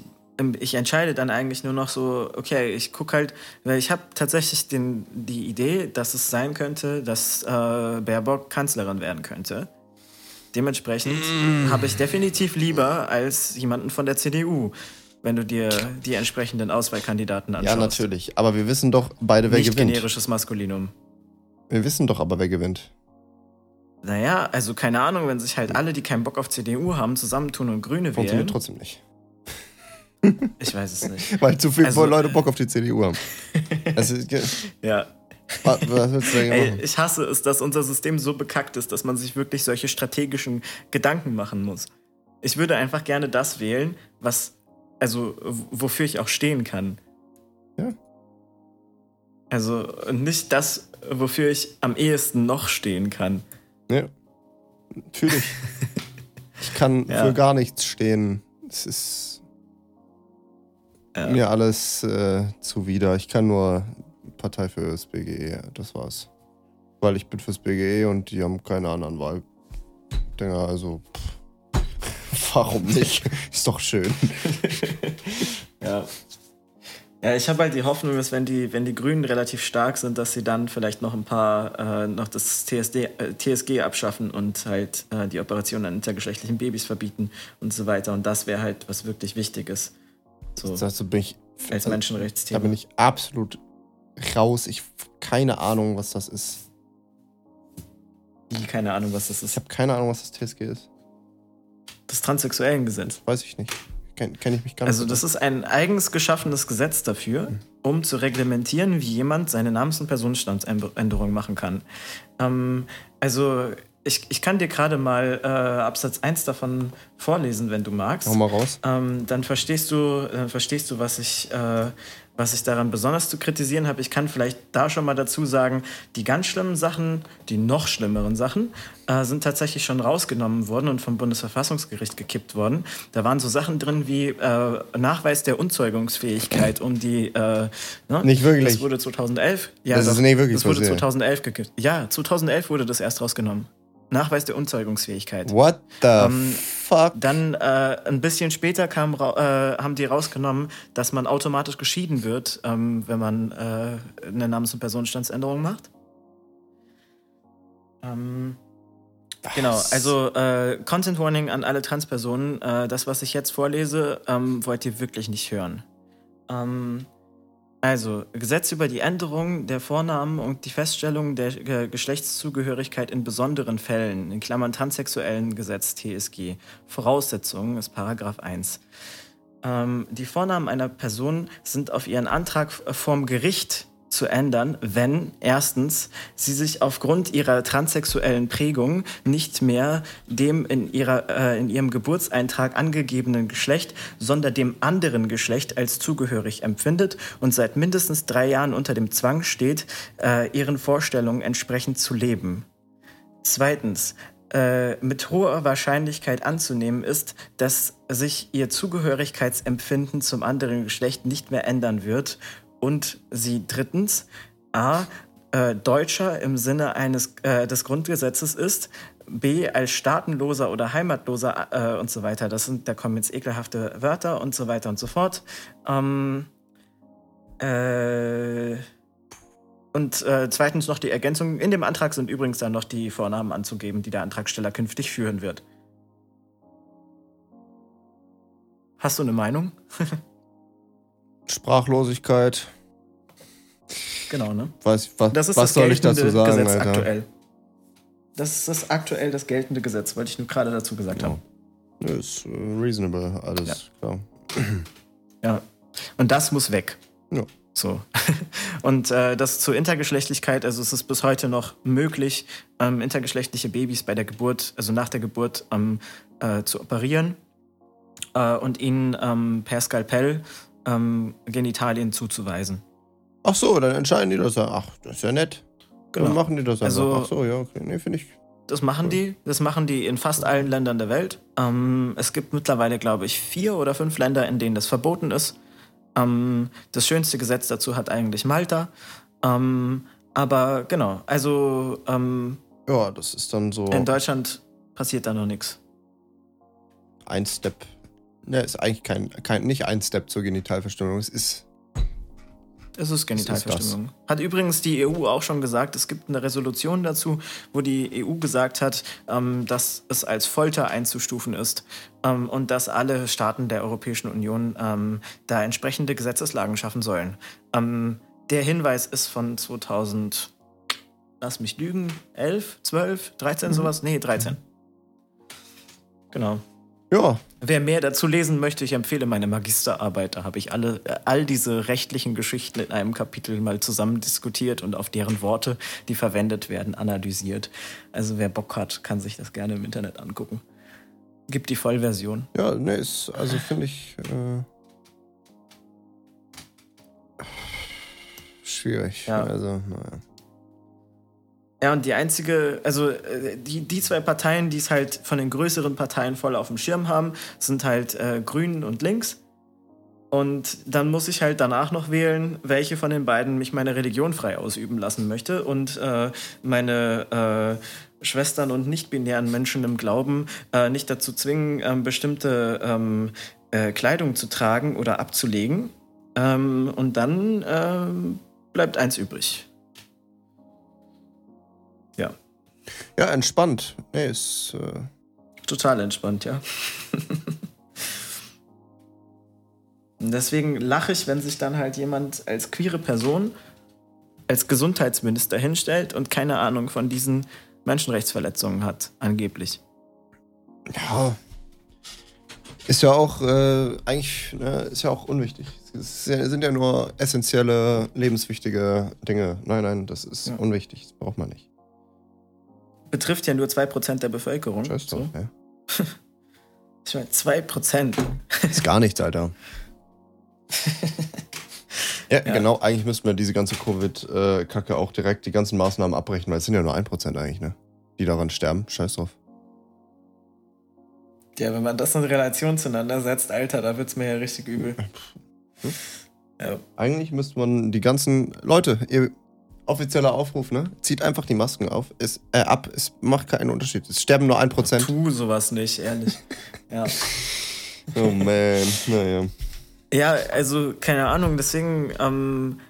ich entscheide dann eigentlich nur noch so, okay, ich gucke halt, weil ich habe tatsächlich den, die Idee, dass es sein könnte, dass äh, Baerbock Kanzlerin werden könnte. Dementsprechend mm. habe ich definitiv lieber als jemanden von der CDU, wenn du dir die entsprechenden Auswahlkandidaten anschaust. Ja, natürlich. Aber wir wissen doch beide, wer Nicht gewinnt. generisches Maskulinum. Wir wissen doch aber, wer gewinnt. Naja, also keine Ahnung, wenn sich halt alle, die keinen Bock auf CDU haben, zusammentun und Grüne Funktioniert wählen. trotzdem nicht. Ich weiß es nicht. Weil zu viele Also, Leute Bock auf die CDU haben. Also, Ja. was, was willst du Ey, machen? ich hasse es, dass unser System so bekackt ist, dass man sich wirklich solche strategischen Gedanken machen muss. Ich würde einfach gerne das wählen, was, also, wofür ich auch stehen kann. Ja. Also, nicht das, wofür ich am ehesten noch stehen kann. Ja. Natürlich. Ich kann Ja. für gar nichts stehen. Es ist Ja. mir alles äh, zuwider. Ich kann nur Partei für das BGE. Das war's. Weil ich bin fürs BGE und die haben keine anderen Wahldinger. Also, pff, warum nicht? Ist doch schön. Ja. Ja, ich habe halt die Hoffnung, dass wenn die, wenn die Grünen relativ stark sind, dass sie dann vielleicht noch ein paar, äh, noch das TSD, äh, TSG abschaffen und halt äh, die Operation an intergeschlechtlichen Babys verbieten und so weiter. Und das wäre halt was wirklich Wichtiges. So, Dazu bin ich, als da Menschenrechtsthema. bin ich absolut raus. Ich keine Ahnung, was das ist. Wie, keine Ahnung, was das Ich ist. habe keine Ahnung, was das TSG ist. Das Transsexuellengesetz. Weiß ich nicht. Kenne kenn ich mich gar Also nicht. das ist ein eigens geschaffenes Gesetz dafür, um zu reglementieren, wie jemand seine Namens- und Personenstandsänderung machen kann. Ähm, also ich, ich kann dir gerade mal äh, Absatz 1 davon vorlesen, wenn du magst. Hau mal raus. Ähm, dann verstehst du, dann verstehst du, was ich, äh, was ich daran besonders zu kritisieren habe. Ich kann vielleicht da schon mal dazu sagen, die ganz schlimmen Sachen, die noch schlimmeren Sachen, äh, sind tatsächlich schon rausgenommen worden und vom Bundesverfassungsgericht gekippt worden. Da waren so Sachen drin wie äh, Nachweis der Unzeugungsfähigkeit, um die. Äh, ne? Nicht wirklich. Das wurde 2011. Ja, Das ist doch. nicht wirklich Das wurde passiert. 2011 gekippt. Ja, 2011 wurde das erst rausgenommen. Nachweis der Unzeugungsfähigkeit. What the Ähm, fuck? Dann äh, ein bisschen später kam, äh, haben die rausgenommen, dass man automatisch geschieden wird, ähm, wenn man äh, eine Namens- und Personenstandsänderung macht. Ähm, genau, also äh, Content Warning an alle Transpersonen. Äh, das, was ich jetzt vorlese, ähm, wollt ihr wirklich nicht hören. Ähm, also, Gesetz über die Änderung der Vornamen und die Feststellung der äh, Geschlechtszugehörigkeit in besonderen Fällen, in Klammern transsexuellen Gesetz TSG. Voraussetzungen ist Paragraph 1. Ähm, die Vornamen einer Person sind auf ihren Antrag vom Gericht zu ändern, wenn erstens sie sich aufgrund ihrer transsexuellen Prägung nicht mehr dem in, ihrer, äh, in ihrem Geburtseintrag angegebenen Geschlecht, sondern dem anderen Geschlecht als zugehörig empfindet und seit mindestens drei Jahren unter dem Zwang steht, äh, ihren Vorstellungen entsprechend zu leben. Zweitens, äh, mit hoher Wahrscheinlichkeit anzunehmen ist, dass sich ihr Zugehörigkeitsempfinden zum anderen Geschlecht nicht mehr ändern wird und sie drittens a. Äh, Deutscher im Sinne eines äh, des Grundgesetzes ist, b. als staatenloser oder heimatloser äh, und so weiter. Das sind, da kommen jetzt ekelhafte Wörter und so weiter und so fort. Ähm, äh, und äh, zweitens noch die Ergänzung. In dem Antrag sind übrigens dann noch die Vornamen anzugeben, die der Antragsteller künftig führen wird. Hast du eine Meinung? Sprachlosigkeit. Genau, ne? Weiß, was Das ist was das soll ich geltende dazu sagen, Gesetz Alter? aktuell. Das ist das aktuell das geltende Gesetz, wollte ich nur gerade dazu gesagt Ja. haben. Ist äh, reasonable, alles klar. Ja. Und das muss weg. Ja. So. Und äh, das zur Intergeschlechtlichkeit, also es ist bis heute noch möglich, ähm, intergeschlechtliche Babys bei der Geburt, also nach der Geburt, ähm, äh, zu operieren äh, und ihnen ähm, per Skalpell ähm, Genitalien zuzuweisen. Ach so, dann entscheiden die das ja. Ach, das ist ja nett. Genau. Dann machen die das einfach. Also- Ach so, ja, okay. Nee, finde ich. Das machen die. Das machen die in fast allen Ländern der Welt. Ähm, es gibt mittlerweile, glaube ich, vier oder fünf Länder, in denen das verboten ist. Ähm, das schönste Gesetz dazu hat eigentlich Malta. Ähm, aber genau, also ähm, Ja, das ist dann so in Deutschland passiert da noch nichts. ein Step Ne, ist eigentlich kein, kein, nicht ein Step zur Genitalverstümmelung. Es ist. Es ist Genitalverstümmelung. Hat übrigens die EU auch schon gesagt, es gibt eine Resolution dazu, wo die EU gesagt hat, ähm, dass es als Folter einzustufen ist ähm, und dass alle Staaten der Europäischen Union ähm, da entsprechende Gesetzeslagen schaffen sollen. Ähm, der Hinweis ist von 2000, lass mich lügen, 11, 12, 13, mhm. sowas? Nee, 13. Genau. Ja. Wer mehr dazu lesen möchte, ich empfehle meine Magisterarbeit. Da habe ich alle, all diese rechtlichen Geschichten in einem Kapitel mal zusammen diskutiert und auf deren Worte, die verwendet werden, analysiert. Also wer Bock hat, kann sich das gerne im Internet angucken. Gibt die Vollversion. Ja, ne, ist, also finde ich äh, schwierig. Ja. Also, naja. Ja, und die einzige, also äh, die, die zwei Parteien, die es halt von den größeren Parteien voll auf dem Schirm haben, sind halt äh, Grünen und Links. Und dann muss ich halt danach noch wählen, welche von den beiden mich meine Religion frei ausüben lassen möchte und äh, meine äh, Schwestern und nicht-binären Menschen im Glauben äh, nicht dazu zwingen, ähm, bestimmte ähm, äh, Kleidung zu tragen oder abzulegen. Ähm, und dann ähm, bleibt eins übrig. Ja, entspannt. Nee, ist. Äh Total entspannt, ja. Deswegen lache ich, wenn sich dann halt jemand als queere Person als Gesundheitsminister hinstellt und keine Ahnung von diesen Menschenrechtsverletzungen hat, angeblich. Ja. Ist ja auch äh, eigentlich, ne, ist ja auch unwichtig. Es sind ja nur essentielle, lebenswichtige Dinge. Nein, nein, das ist ja. unwichtig. Das braucht man nicht betrifft ja nur 2% der Bevölkerung. Scheiß so. ja. ich meine, 2%. Ist gar nichts, Alter. ja, ja, genau. Eigentlich müssten wir diese ganze Covid-Kacke auch direkt die ganzen Maßnahmen abbrechen, weil es sind ja nur 1% eigentlich, ne? Die daran sterben. Scheiß drauf. Ja, wenn man das in Relation zueinander setzt, Alter, da wird's mir ja richtig übel. Hm? Ja. Eigentlich müsste man die ganzen Leute, ihr offizieller Aufruf, ne? Zieht einfach die Masken auf, ist, äh, ab. Es macht keinen Unterschied. Es sterben nur ein Prozent. Tu sowas nicht, ehrlich. ja. Oh man, naja. Ja, also keine Ahnung, deswegen, ähm,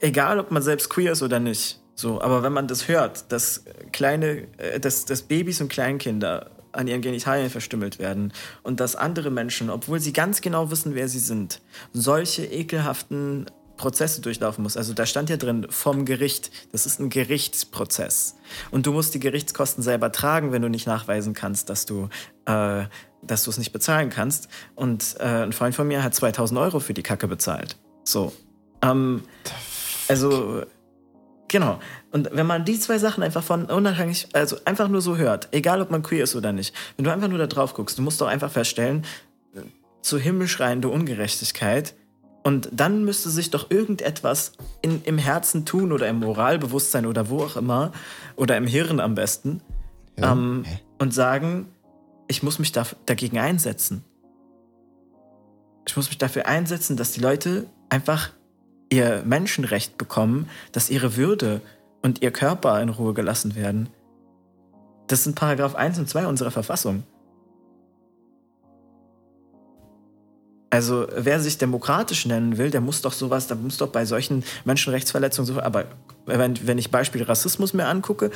egal ob man selbst queer ist oder nicht, so, aber wenn man das hört, dass kleine, äh, dass, dass Babys und Kleinkinder an ihren Genitalien verstümmelt werden und dass andere Menschen, obwohl sie ganz genau wissen, wer sie sind, solche ekelhaften Prozesse durchlaufen muss. Also da stand ja drin vom Gericht. Das ist ein Gerichtsprozess. Und du musst die Gerichtskosten selber tragen, wenn du nicht nachweisen kannst, dass du, äh, es nicht bezahlen kannst. Und äh, ein Freund von mir hat 2000 Euro für die Kacke bezahlt. So. Ähm, also, genau. Und wenn man die zwei Sachen einfach von unabhängig, also einfach nur so hört, egal ob man queer ist oder nicht, wenn du einfach nur da drauf guckst, du musst doch einfach feststellen, zu Himmel schreiende Ungerechtigkeit, und dann müsste sich doch irgendetwas in, im Herzen tun oder im Moralbewusstsein oder wo auch immer oder im Hirn am besten ja. ähm, und sagen, ich muss mich da, dagegen einsetzen. Ich muss mich dafür einsetzen, dass die Leute einfach ihr Menschenrecht bekommen, dass ihre Würde und ihr Körper in Ruhe gelassen werden. Das sind Paragraph 1 und 2 unserer Verfassung. Also wer sich demokratisch nennen will, der muss doch sowas, der muss doch bei solchen Menschenrechtsverletzungen so. Aber wenn, wenn ich Beispiel Rassismus mir angucke,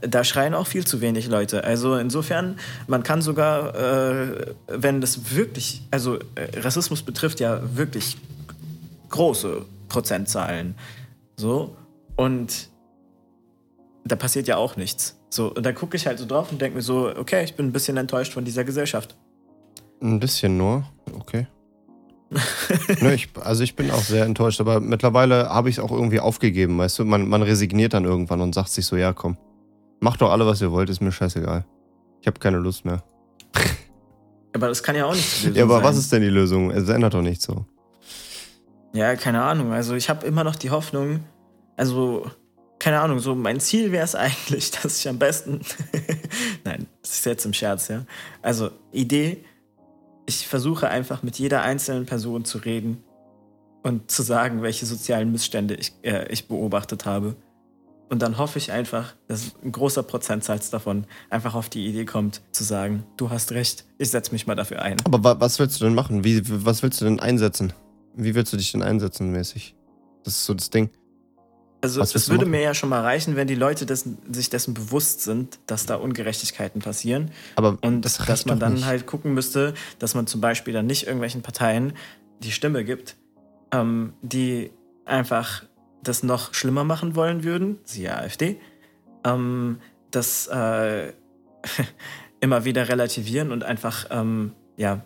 da schreien auch viel zu wenig Leute. Also insofern, man kann sogar, äh, wenn das wirklich, also äh, Rassismus betrifft ja wirklich große Prozentzahlen. So. Und da passiert ja auch nichts. So, und da gucke ich halt so drauf und denke mir so, okay, ich bin ein bisschen enttäuscht von dieser Gesellschaft. Ein bisschen nur, okay. ne, ich, also ich bin auch sehr enttäuscht, aber mittlerweile habe ich es auch irgendwie aufgegeben, weißt du? Man, man resigniert dann irgendwann und sagt sich so, ja komm, macht doch alle, was ihr wollt, ist mir scheißegal. Ich habe keine Lust mehr. Aber das kann ja auch nicht die Lösung Ja, aber sein. was ist denn die Lösung? Es ändert doch nichts so. Ja, keine Ahnung. Also ich habe immer noch die Hoffnung, also keine Ahnung, so mein Ziel wäre es eigentlich, dass ich am besten, nein, das ist jetzt im Scherz, ja. Also Idee, ich versuche einfach mit jeder einzelnen Person zu reden und zu sagen, welche sozialen Missstände ich, äh, ich beobachtet habe. Und dann hoffe ich einfach, dass ein großer Prozentsatz davon einfach auf die Idee kommt, zu sagen, du hast recht, ich setze mich mal dafür ein. Aber wa was willst du denn machen? Wie, was willst du denn einsetzen? Wie willst du dich denn einsetzen mäßig? Das ist so das Ding. Also es würde mir ja schon mal reichen, wenn die Leute dessen, sich dessen bewusst sind, dass da Ungerechtigkeiten passieren. Aber und das dass man dann nicht. halt gucken müsste, dass man zum Beispiel dann nicht irgendwelchen Parteien die Stimme gibt, ähm, die einfach das noch schlimmer machen wollen würden, siehe AfD, ähm, das äh, immer wieder relativieren und einfach, ähm, ja,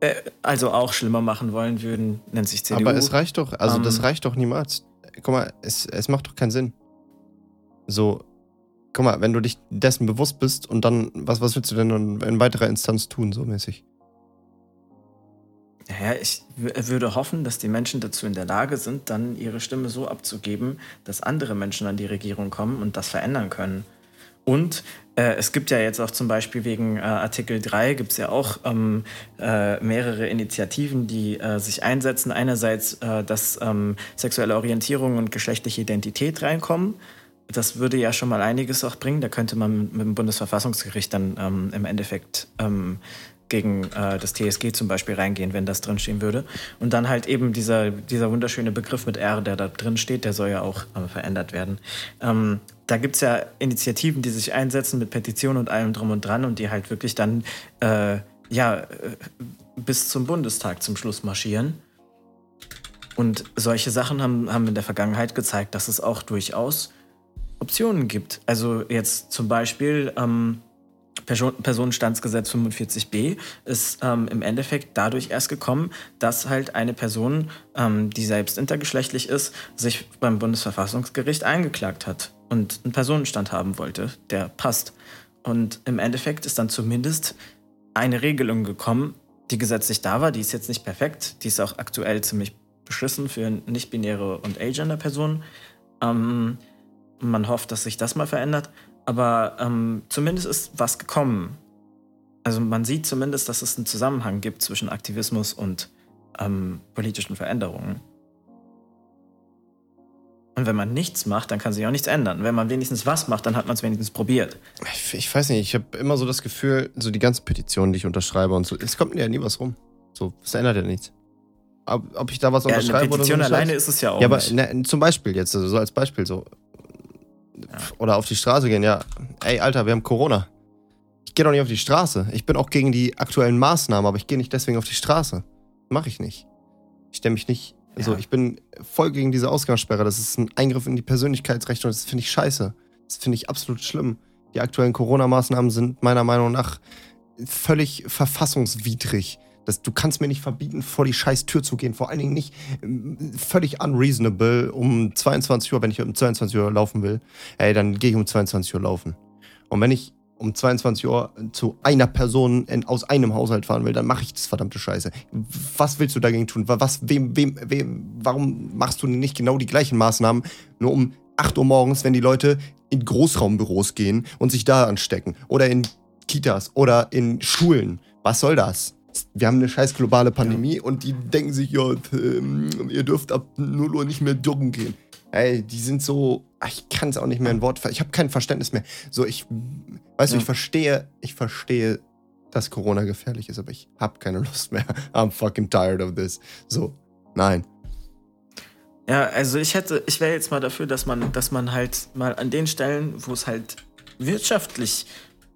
äh, also auch schlimmer machen wollen würden, nennt sich CDU. Aber es reicht doch, also das ähm, reicht doch niemals. Guck mal, es, es macht doch keinen Sinn. So, guck mal, wenn du dich dessen bewusst bist und dann, was, was willst du denn in weiterer Instanz tun, so mäßig? Ja, ich würde hoffen, dass die Menschen dazu in der Lage sind, dann ihre Stimme so abzugeben, dass andere Menschen an die Regierung kommen und das verändern können. Und äh, es gibt ja jetzt auch zum Beispiel wegen äh, Artikel 3 gibt es ja auch ähm, äh, mehrere Initiativen, die äh, sich einsetzen. Einerseits, äh, dass ähm, sexuelle Orientierung und geschlechtliche Identität reinkommen. Das würde ja schon mal einiges auch bringen. Da könnte man mit dem Bundesverfassungsgericht dann ähm, im Endeffekt ähm, gegen äh, das TSG zum Beispiel reingehen, wenn das drinstehen würde. Und dann halt eben dieser, dieser wunderschöne Begriff mit R, der da drin steht, der soll ja auch äh, verändert werden. Ähm, da gibt es ja Initiativen, die sich einsetzen mit Petitionen und allem drum und dran und die halt wirklich dann äh, ja, äh, bis zum Bundestag zum Schluss marschieren. Und solche Sachen haben, haben in der Vergangenheit gezeigt, dass es auch durchaus Optionen gibt. Also jetzt zum Beispiel ähm, Personenstandsgesetz 45b ist ähm, im Endeffekt dadurch erst gekommen, dass halt eine Person, ähm, die selbst intergeschlechtlich ist, sich beim Bundesverfassungsgericht eingeklagt hat und einen Personenstand haben wollte, der passt. Und im Endeffekt ist dann zumindest eine Regelung gekommen, die gesetzlich da war. Die ist jetzt nicht perfekt, die ist auch aktuell ziemlich beschissen für nicht-binäre und agender-Personen. Ähm, man hofft, dass sich das mal verändert. Aber ähm, zumindest ist was gekommen. Also man sieht zumindest, dass es einen Zusammenhang gibt zwischen Aktivismus und ähm, politischen Veränderungen. Und wenn man nichts macht, dann kann sich auch nichts ändern. Wenn man wenigstens was macht, dann hat man es wenigstens probiert. Ich, ich, weiß nicht, ich habe immer so das Gefühl, so die ganzen Petitionen, die ich unterschreibe und so, es kommt mir ja nie was rum. So, es ändert ja nichts. Ob, ob ich da was ja, unterschreibe eine Petition oder so. alleine ist es ja auch. Ja, aber ne, zum Beispiel jetzt, also so als Beispiel so oder auf die Straße gehen, ja. Ey, Alter, wir haben Corona. Ich gehe doch nicht auf die Straße. Ich bin auch gegen die aktuellen Maßnahmen, aber ich gehe nicht deswegen auf die Straße. Mache ich nicht. Ich stelle mich nicht. Also, ja. ich bin voll gegen diese Ausgangssperre. Das ist ein Eingriff in die Persönlichkeitsrechte und das finde ich scheiße. Das finde ich absolut schlimm. Die aktuellen Corona-Maßnahmen sind meiner Meinung nach völlig verfassungswidrig. Das, du kannst mir nicht verbieten, vor die scheiß Tür zu gehen. Vor allen Dingen nicht äh, völlig unreasonable um 22 Uhr, wenn ich um 22 Uhr laufen will. Ey, dann gehe ich um 22 Uhr laufen. Und wenn ich um 22 Uhr zu einer Person in, aus einem Haushalt fahren will, dann mache ich das verdammte Scheiße. Was willst du dagegen tun? Was, wem, wem, wem, warum machst du nicht genau die gleichen Maßnahmen, nur um 8 Uhr morgens, wenn die Leute in Großraumbüros gehen und sich da anstecken? Oder in Kitas oder in Schulen? Was soll das? Wir haben eine scheiß globale Pandemie ja. und die denken sich, ja, ähm, ihr dürft ab 0 Uhr nicht mehr joggen gehen. Ey, die sind so, ich kann es auch nicht mehr in Wort, ich habe kein Verständnis mehr. So, ich, weißt ja. du, ich verstehe, ich verstehe, dass Corona gefährlich ist, aber ich habe keine Lust mehr. I'm fucking tired of this. So, nein. Ja, also ich hätte, ich wäre jetzt mal dafür, dass man, dass man halt mal an den Stellen, wo es halt wirtschaftlich äh,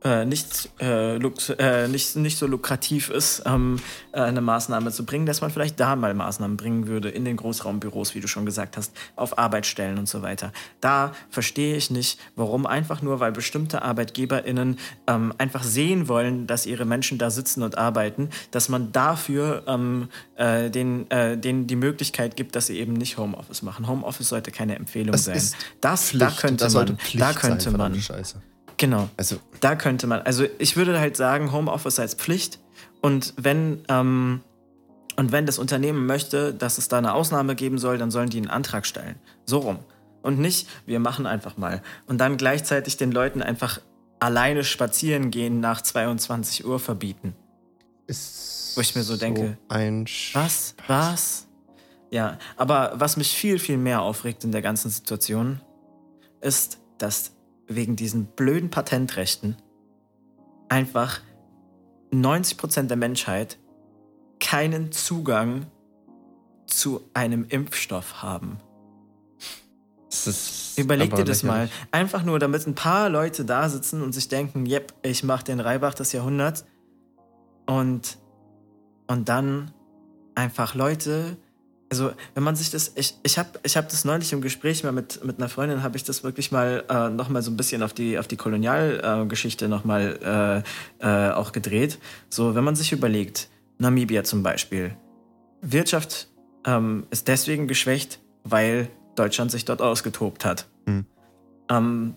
nicht, äh, äh, nicht, nicht so lukrativ ist, ähm, äh, eine Maßnahme zu bringen, dass man vielleicht da mal Maßnahmen bringen würde in den Großraumbüros, wie du schon gesagt hast, auf Arbeitsstellen und so weiter. Da verstehe ich nicht, warum einfach nur, weil bestimmte ArbeitgeberInnen ähm, einfach sehen wollen, dass ihre Menschen da sitzen und arbeiten, dass man dafür ähm, äh, den, äh, denen die Möglichkeit gibt, dass sie eben nicht Homeoffice machen. Homeoffice sollte keine Empfehlung das sein. das, Pflicht, da könnte das man, da könnte sein, man, Scheiße. Genau. Also, da könnte man, also ich würde halt sagen, Homeoffice als Pflicht. Und wenn, ähm, und wenn das Unternehmen möchte, dass es da eine Ausnahme geben soll, dann sollen die einen Antrag stellen. So rum. Und nicht, wir machen einfach mal. Und dann gleichzeitig den Leuten einfach alleine spazieren gehen nach 22 Uhr verbieten. Ist Wo ich mir so, so denke, ein was? Was? Ja, aber was mich viel, viel mehr aufregt in der ganzen Situation, ist, dass wegen diesen blöden Patentrechten einfach 90% der Menschheit keinen Zugang zu einem Impfstoff haben. Überleg dir das mal. Einfach nur, damit ein paar Leute da sitzen und sich denken, yep, ich mach den Reibach des Jahrhunderts. Und, und dann einfach Leute, also wenn man sich das, ich, ich habe ich hab das neulich im Gespräch mal mit, mit einer Freundin, habe ich das wirklich mal äh, nochmal so ein bisschen auf die, auf die Kolonialgeschichte äh, nochmal äh, äh, auch gedreht. So, wenn man sich überlegt, Namibia zum Beispiel, Wirtschaft ähm, ist deswegen geschwächt, weil Deutschland sich dort ausgetobt hat. Hm. Ähm,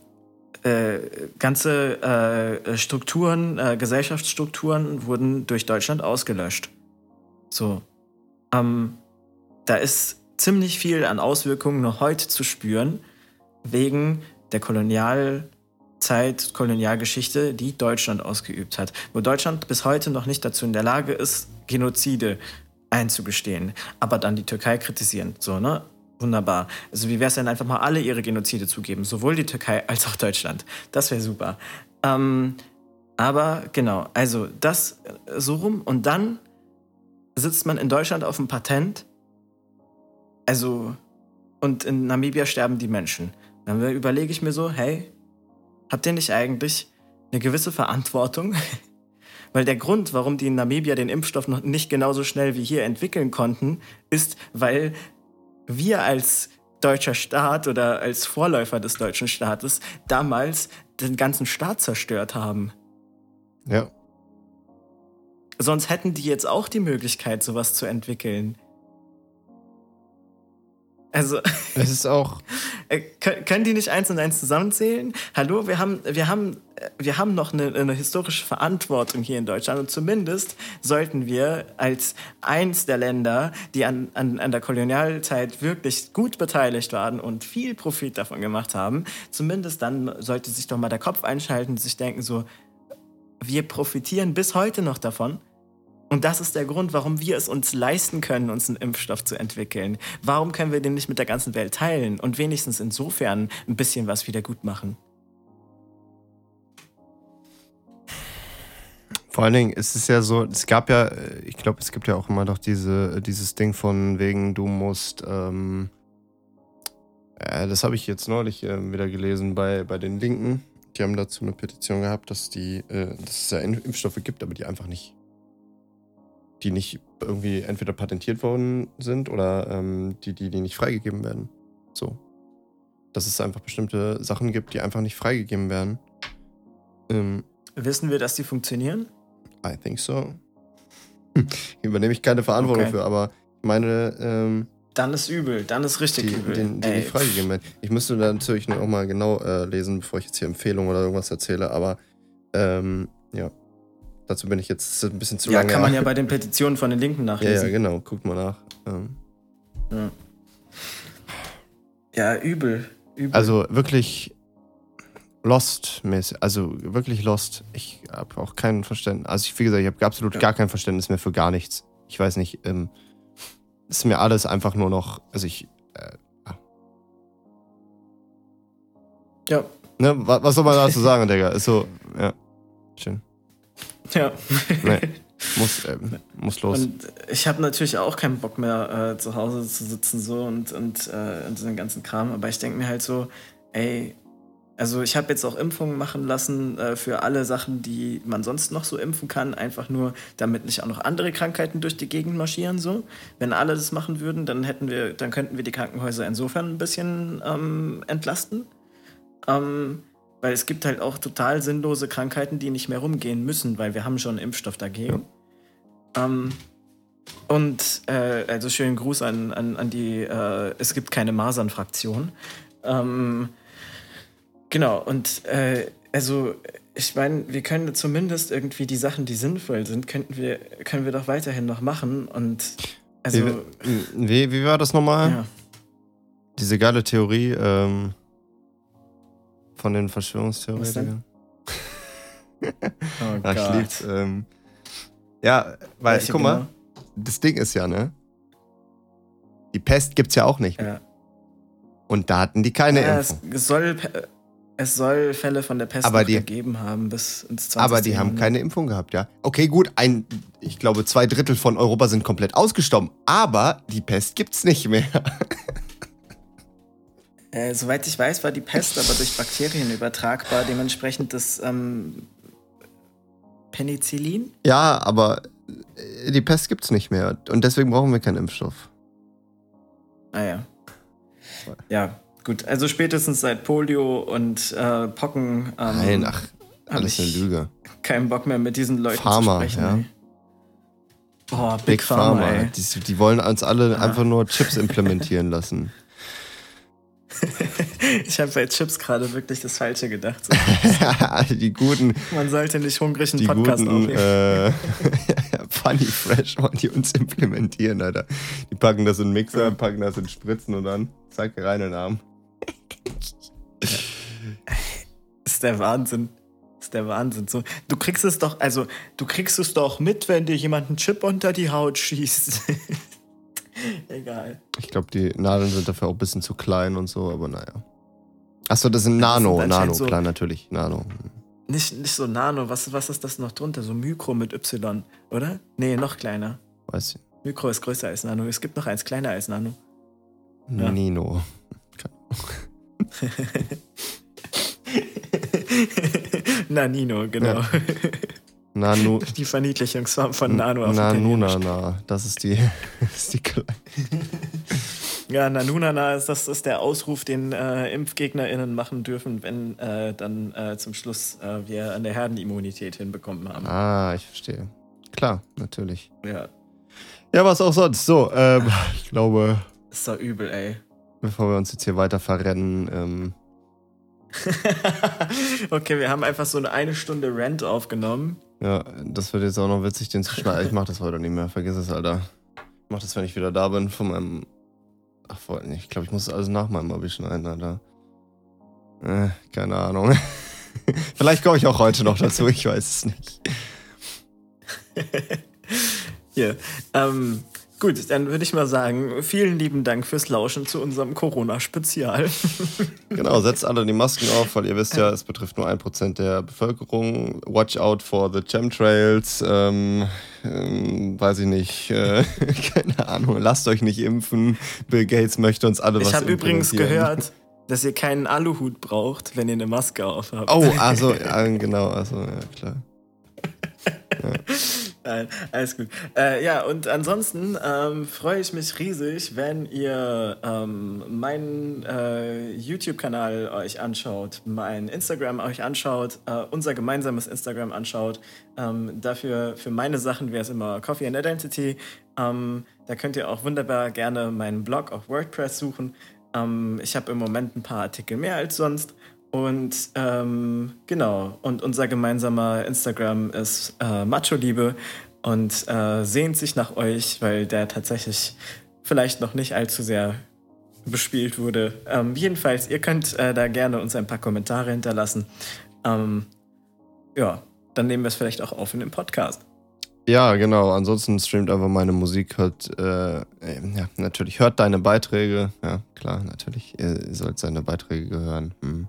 äh, ganze äh, Strukturen, äh, Gesellschaftsstrukturen wurden durch Deutschland ausgelöscht. So. Ähm, da ist ziemlich viel an Auswirkungen noch heute zu spüren, wegen der Kolonialzeit, Kolonialgeschichte, die Deutschland ausgeübt hat. Wo Deutschland bis heute noch nicht dazu in der Lage ist, Genozide einzugestehen, aber dann die Türkei kritisieren. So, ne? Wunderbar. Also wie wäre es denn einfach mal alle ihre Genozide zugeben, sowohl die Türkei als auch Deutschland. Das wäre super. Ähm, aber genau, also das äh, so rum und dann sitzt man in Deutschland auf dem Patent. Also und in Namibia sterben die Menschen. Dann überlege ich mir so, hey, habt ihr nicht eigentlich eine gewisse Verantwortung? Weil der Grund, warum die in Namibia den Impfstoff noch nicht genauso schnell wie hier entwickeln konnten, ist, weil wir als deutscher Staat oder als Vorläufer des deutschen Staates damals den ganzen Staat zerstört haben. Ja. Sonst hätten die jetzt auch die Möglichkeit, sowas zu entwickeln. Also. Es ist auch. Äh, können die nicht eins und eins zusammenzählen? Hallo, wir haben, wir haben, wir haben noch eine, eine, historische Verantwortung hier in Deutschland und zumindest sollten wir als eins der Länder, die an, an, an der Kolonialzeit wirklich gut beteiligt waren und viel Profit davon gemacht haben, zumindest dann sollte sich doch mal der Kopf einschalten und sich denken so, wir profitieren bis heute noch davon und das ist der Grund, warum wir es uns leisten können, uns einen Impfstoff zu entwickeln. Warum können wir den nicht mit der ganzen Welt teilen und wenigstens insofern ein bisschen was wieder gut machen? Vor allen Dingen ist es ja so, es gab ja, ich glaube, es gibt ja auch immer noch diese, dieses Ding von wegen, du musst, ähm, äh, das habe ich jetzt neulich äh, wieder gelesen bei, bei den Linken. Die haben dazu eine Petition gehabt, dass, die, äh, dass es ja Impfstoffe gibt, aber die einfach nicht die nicht irgendwie entweder patentiert worden sind oder ähm, die, die, die nicht freigegeben werden. So. Dass es einfach bestimmte Sachen gibt, die einfach nicht freigegeben werden. Ähm, Wissen wir, dass die funktionieren? I think so. Übernehme ich keine Verantwortung okay. für, aber ich meine. Ähm, dann ist übel, dann ist richtig die, übel. Die, die nicht freigegeben werden. Ich müsste da natürlich noch mal genau äh, lesen, bevor ich jetzt hier Empfehlungen oder irgendwas erzähle, aber ähm, ja. Dazu bin ich jetzt ein bisschen zu ja, lange. Ja, kann man ja bei den Petitionen von den Linken nachlesen. Ja, ja genau. Guckt mal nach. Ähm. Ja. ja, übel. übel. Also wirklich Lost-mäßig. Also wirklich Lost. Ich habe auch kein Verständnis. Also, ich, wie gesagt, ich habe absolut ja. gar kein Verständnis mehr für gar nichts. Ich weiß nicht. Ähm, ist mir alles einfach nur noch. Also, ich. Äh, ja. Ne, was, was soll man dazu sagen, Digga? Ist so, ja. Schön. Ja. Nee. Muss, äh, muss los. Und ich habe natürlich auch keinen Bock mehr, äh, zu Hause zu sitzen so und, und, äh, und so den ganzen Kram. Aber ich denke mir halt so, ey, also ich habe jetzt auch Impfungen machen lassen äh, für alle Sachen, die man sonst noch so impfen kann, einfach nur, damit nicht auch noch andere Krankheiten durch die Gegend marschieren. So, wenn alle das machen würden, dann hätten wir, dann könnten wir die Krankenhäuser insofern ein bisschen ähm, entlasten. Ähm, weil es gibt halt auch total sinnlose Krankheiten, die nicht mehr rumgehen müssen, weil wir haben schon einen Impfstoff dagegen. Ähm, und äh, also schönen Gruß an, an, an die äh, Es gibt keine Masern-Fraktion. Ähm, genau, und äh, also ich meine, wir können zumindest irgendwie die Sachen, die sinnvoll sind, könnten wir, können wir doch weiterhin noch machen. Und also. Wie, wie, wie war das nochmal? Ja. Diese geile Theorie, ähm, von den Verschwörungstheoretikern. oh Ach, ich lieb's. Ähm, ja, weil, Welche guck mal, genau? das Ding ist ja, ne? Die Pest gibt's ja auch nicht. Ja. Und da hatten die keine Ja, Impfung. es soll, es soll Fälle von der Pest Aber die- gegeben haben bis ins 20. Aber die haben keine Impfung gehabt, ja. Okay, gut, ein, ich glaube, zwei Drittel von Europa sind komplett ausgestorben. Aber die Pest gibt's nicht mehr. Äh, soweit ich weiß, war die Pest aber durch Bakterien übertragbar. Dementsprechend das ähm, Penicillin. Ja, aber äh, die Pest gibt's nicht mehr. Und deswegen brauchen wir keinen Impfstoff. Ah ja. Ja, gut. Also spätestens seit Polio und äh, Pocken ähm, Nein, ach, alles eine Lüge. keinen Bock mehr mit diesen Leuten Pharma, zu sprechen. ja. Ey. Boah, Big, Big Pharma, Pharma. Die, die wollen uns alle Ja. einfach nur Chips implementieren lassen. Ich habe bei Chips gerade wirklich das Falsche gedacht. Die guten, man sollte nicht hungrig einen Podcast guten aufnehmen. äh, Funny Fresh wollen die uns implementieren, Alter. Die packen das in den Mixer, packen das in Spritzen und dann zack, rein in den Arm. ist der Wahnsinn. Ist der Wahnsinn. So, du kriegst es doch, also du kriegst es doch mit, wenn dir jemand einen Chip unter die Haut schießt. Egal. Ich glaube, die Nadeln sind dafür auch ein bisschen zu klein und so, aber naja. Achso, das sind Nano, Das Nano, so- klar, natürlich, Nano. Nicht, nicht so Nano, was, was ist das noch drunter? So Mikro mit Y, oder? Nee, noch kleiner. Weiß ich. Mikro ist größer als Nano. Es gibt noch eins kleiner als Nano. Ja. Nino. Nanino, genau. Nanu. Die Verniedlichungsform von Nano auf. Nanunana. Das ist die, das ist die Kleine. Ja, Nanunana ist, das ist der Ausruf, den äh, ImpfgegnerInnen machen dürfen, wenn äh, dann äh, zum Schluss äh, wir an der Herdenimmunität hinbekommen haben. Ah, ich verstehe. Klar, natürlich. Ja, Ja, was auch sonst. So, ähm, ich glaube, ist doch übel, ey. bevor wir uns jetzt hier weiter verrennen, ähm, okay, wir haben einfach so eine eine Stunde Rant aufgenommen. Ja, das wird jetzt auch noch witzig, den zu schneiden. Ich mach das heute nicht mehr. Vergiss es, Alter. Ich mach das, wenn ich wieder da bin, von meinem. Ach, voll nicht. Ich glaube, ich muss das alles nach meinem Abi schneiden, Alter. Äh, keine Ahnung. Vielleicht komme ich auch heute noch dazu, ich weiß es nicht. Hier. Ähm, gut, dann würde ich mal sagen, vielen lieben Dank fürs Lauschen zu unserem Corona-Spezial. Genau, setzt alle die Masken auf, weil ihr wisst ja, es betrifft nur ein Prozent der Bevölkerung. Watch out for the Chemtrails. Ähm, ähm, weiß ich nicht. Äh, keine Ahnung. Lasst euch nicht impfen. Bill Gates möchte uns alle was Ich habe übrigens gehört, dass ihr keinen Aluhut braucht, wenn ihr eine Maske aufhabt. Oh, also, ja, genau. Also, ja, klar. Nein, alles gut. Äh, ja, und ansonsten ähm, freue ich mich riesig, wenn ihr ähm, meinen äh, YouTube-Kanal euch anschaut, mein Instagram euch anschaut, äh, unser gemeinsames Instagram anschaut. Ähm, dafür, für meine Sachen wäre es immer Coffee and Identity. Ähm, da könnt ihr auch wunderbar gerne meinen Blog auf WordPress suchen. Ähm, ich habe im Moment ein paar Artikel mehr als sonst. Und ähm, genau, und unser gemeinsamer Instagram ist äh, Macho Liebe und äh, sehnt sich nach euch, weil der tatsächlich vielleicht noch nicht allzu sehr bespielt wurde. Ähm, jedenfalls, ihr könnt äh, da gerne uns ein paar Kommentare hinterlassen. Ähm, ja, dann nehmen wir es vielleicht auch auf in dem Podcast. Ja, genau. Ansonsten streamt einfach meine Musik, hört, äh, äh, ja, natürlich hört deine Beiträge. Ja, klar, natürlich. Ihr sollt seine Beiträge hören. Hm.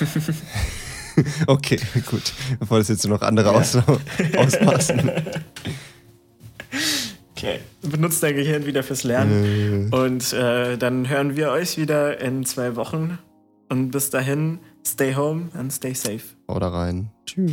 okay, gut. Bevor das jetzt noch andere Ja. aus, ausmaßen. Okay. Benutzt dein Gehirn wieder fürs Lernen. äh, Und äh, dann hören wir euch wieder in zwei Wochen. Und bis dahin, stay home and stay safe. hau da rein. Tschüss.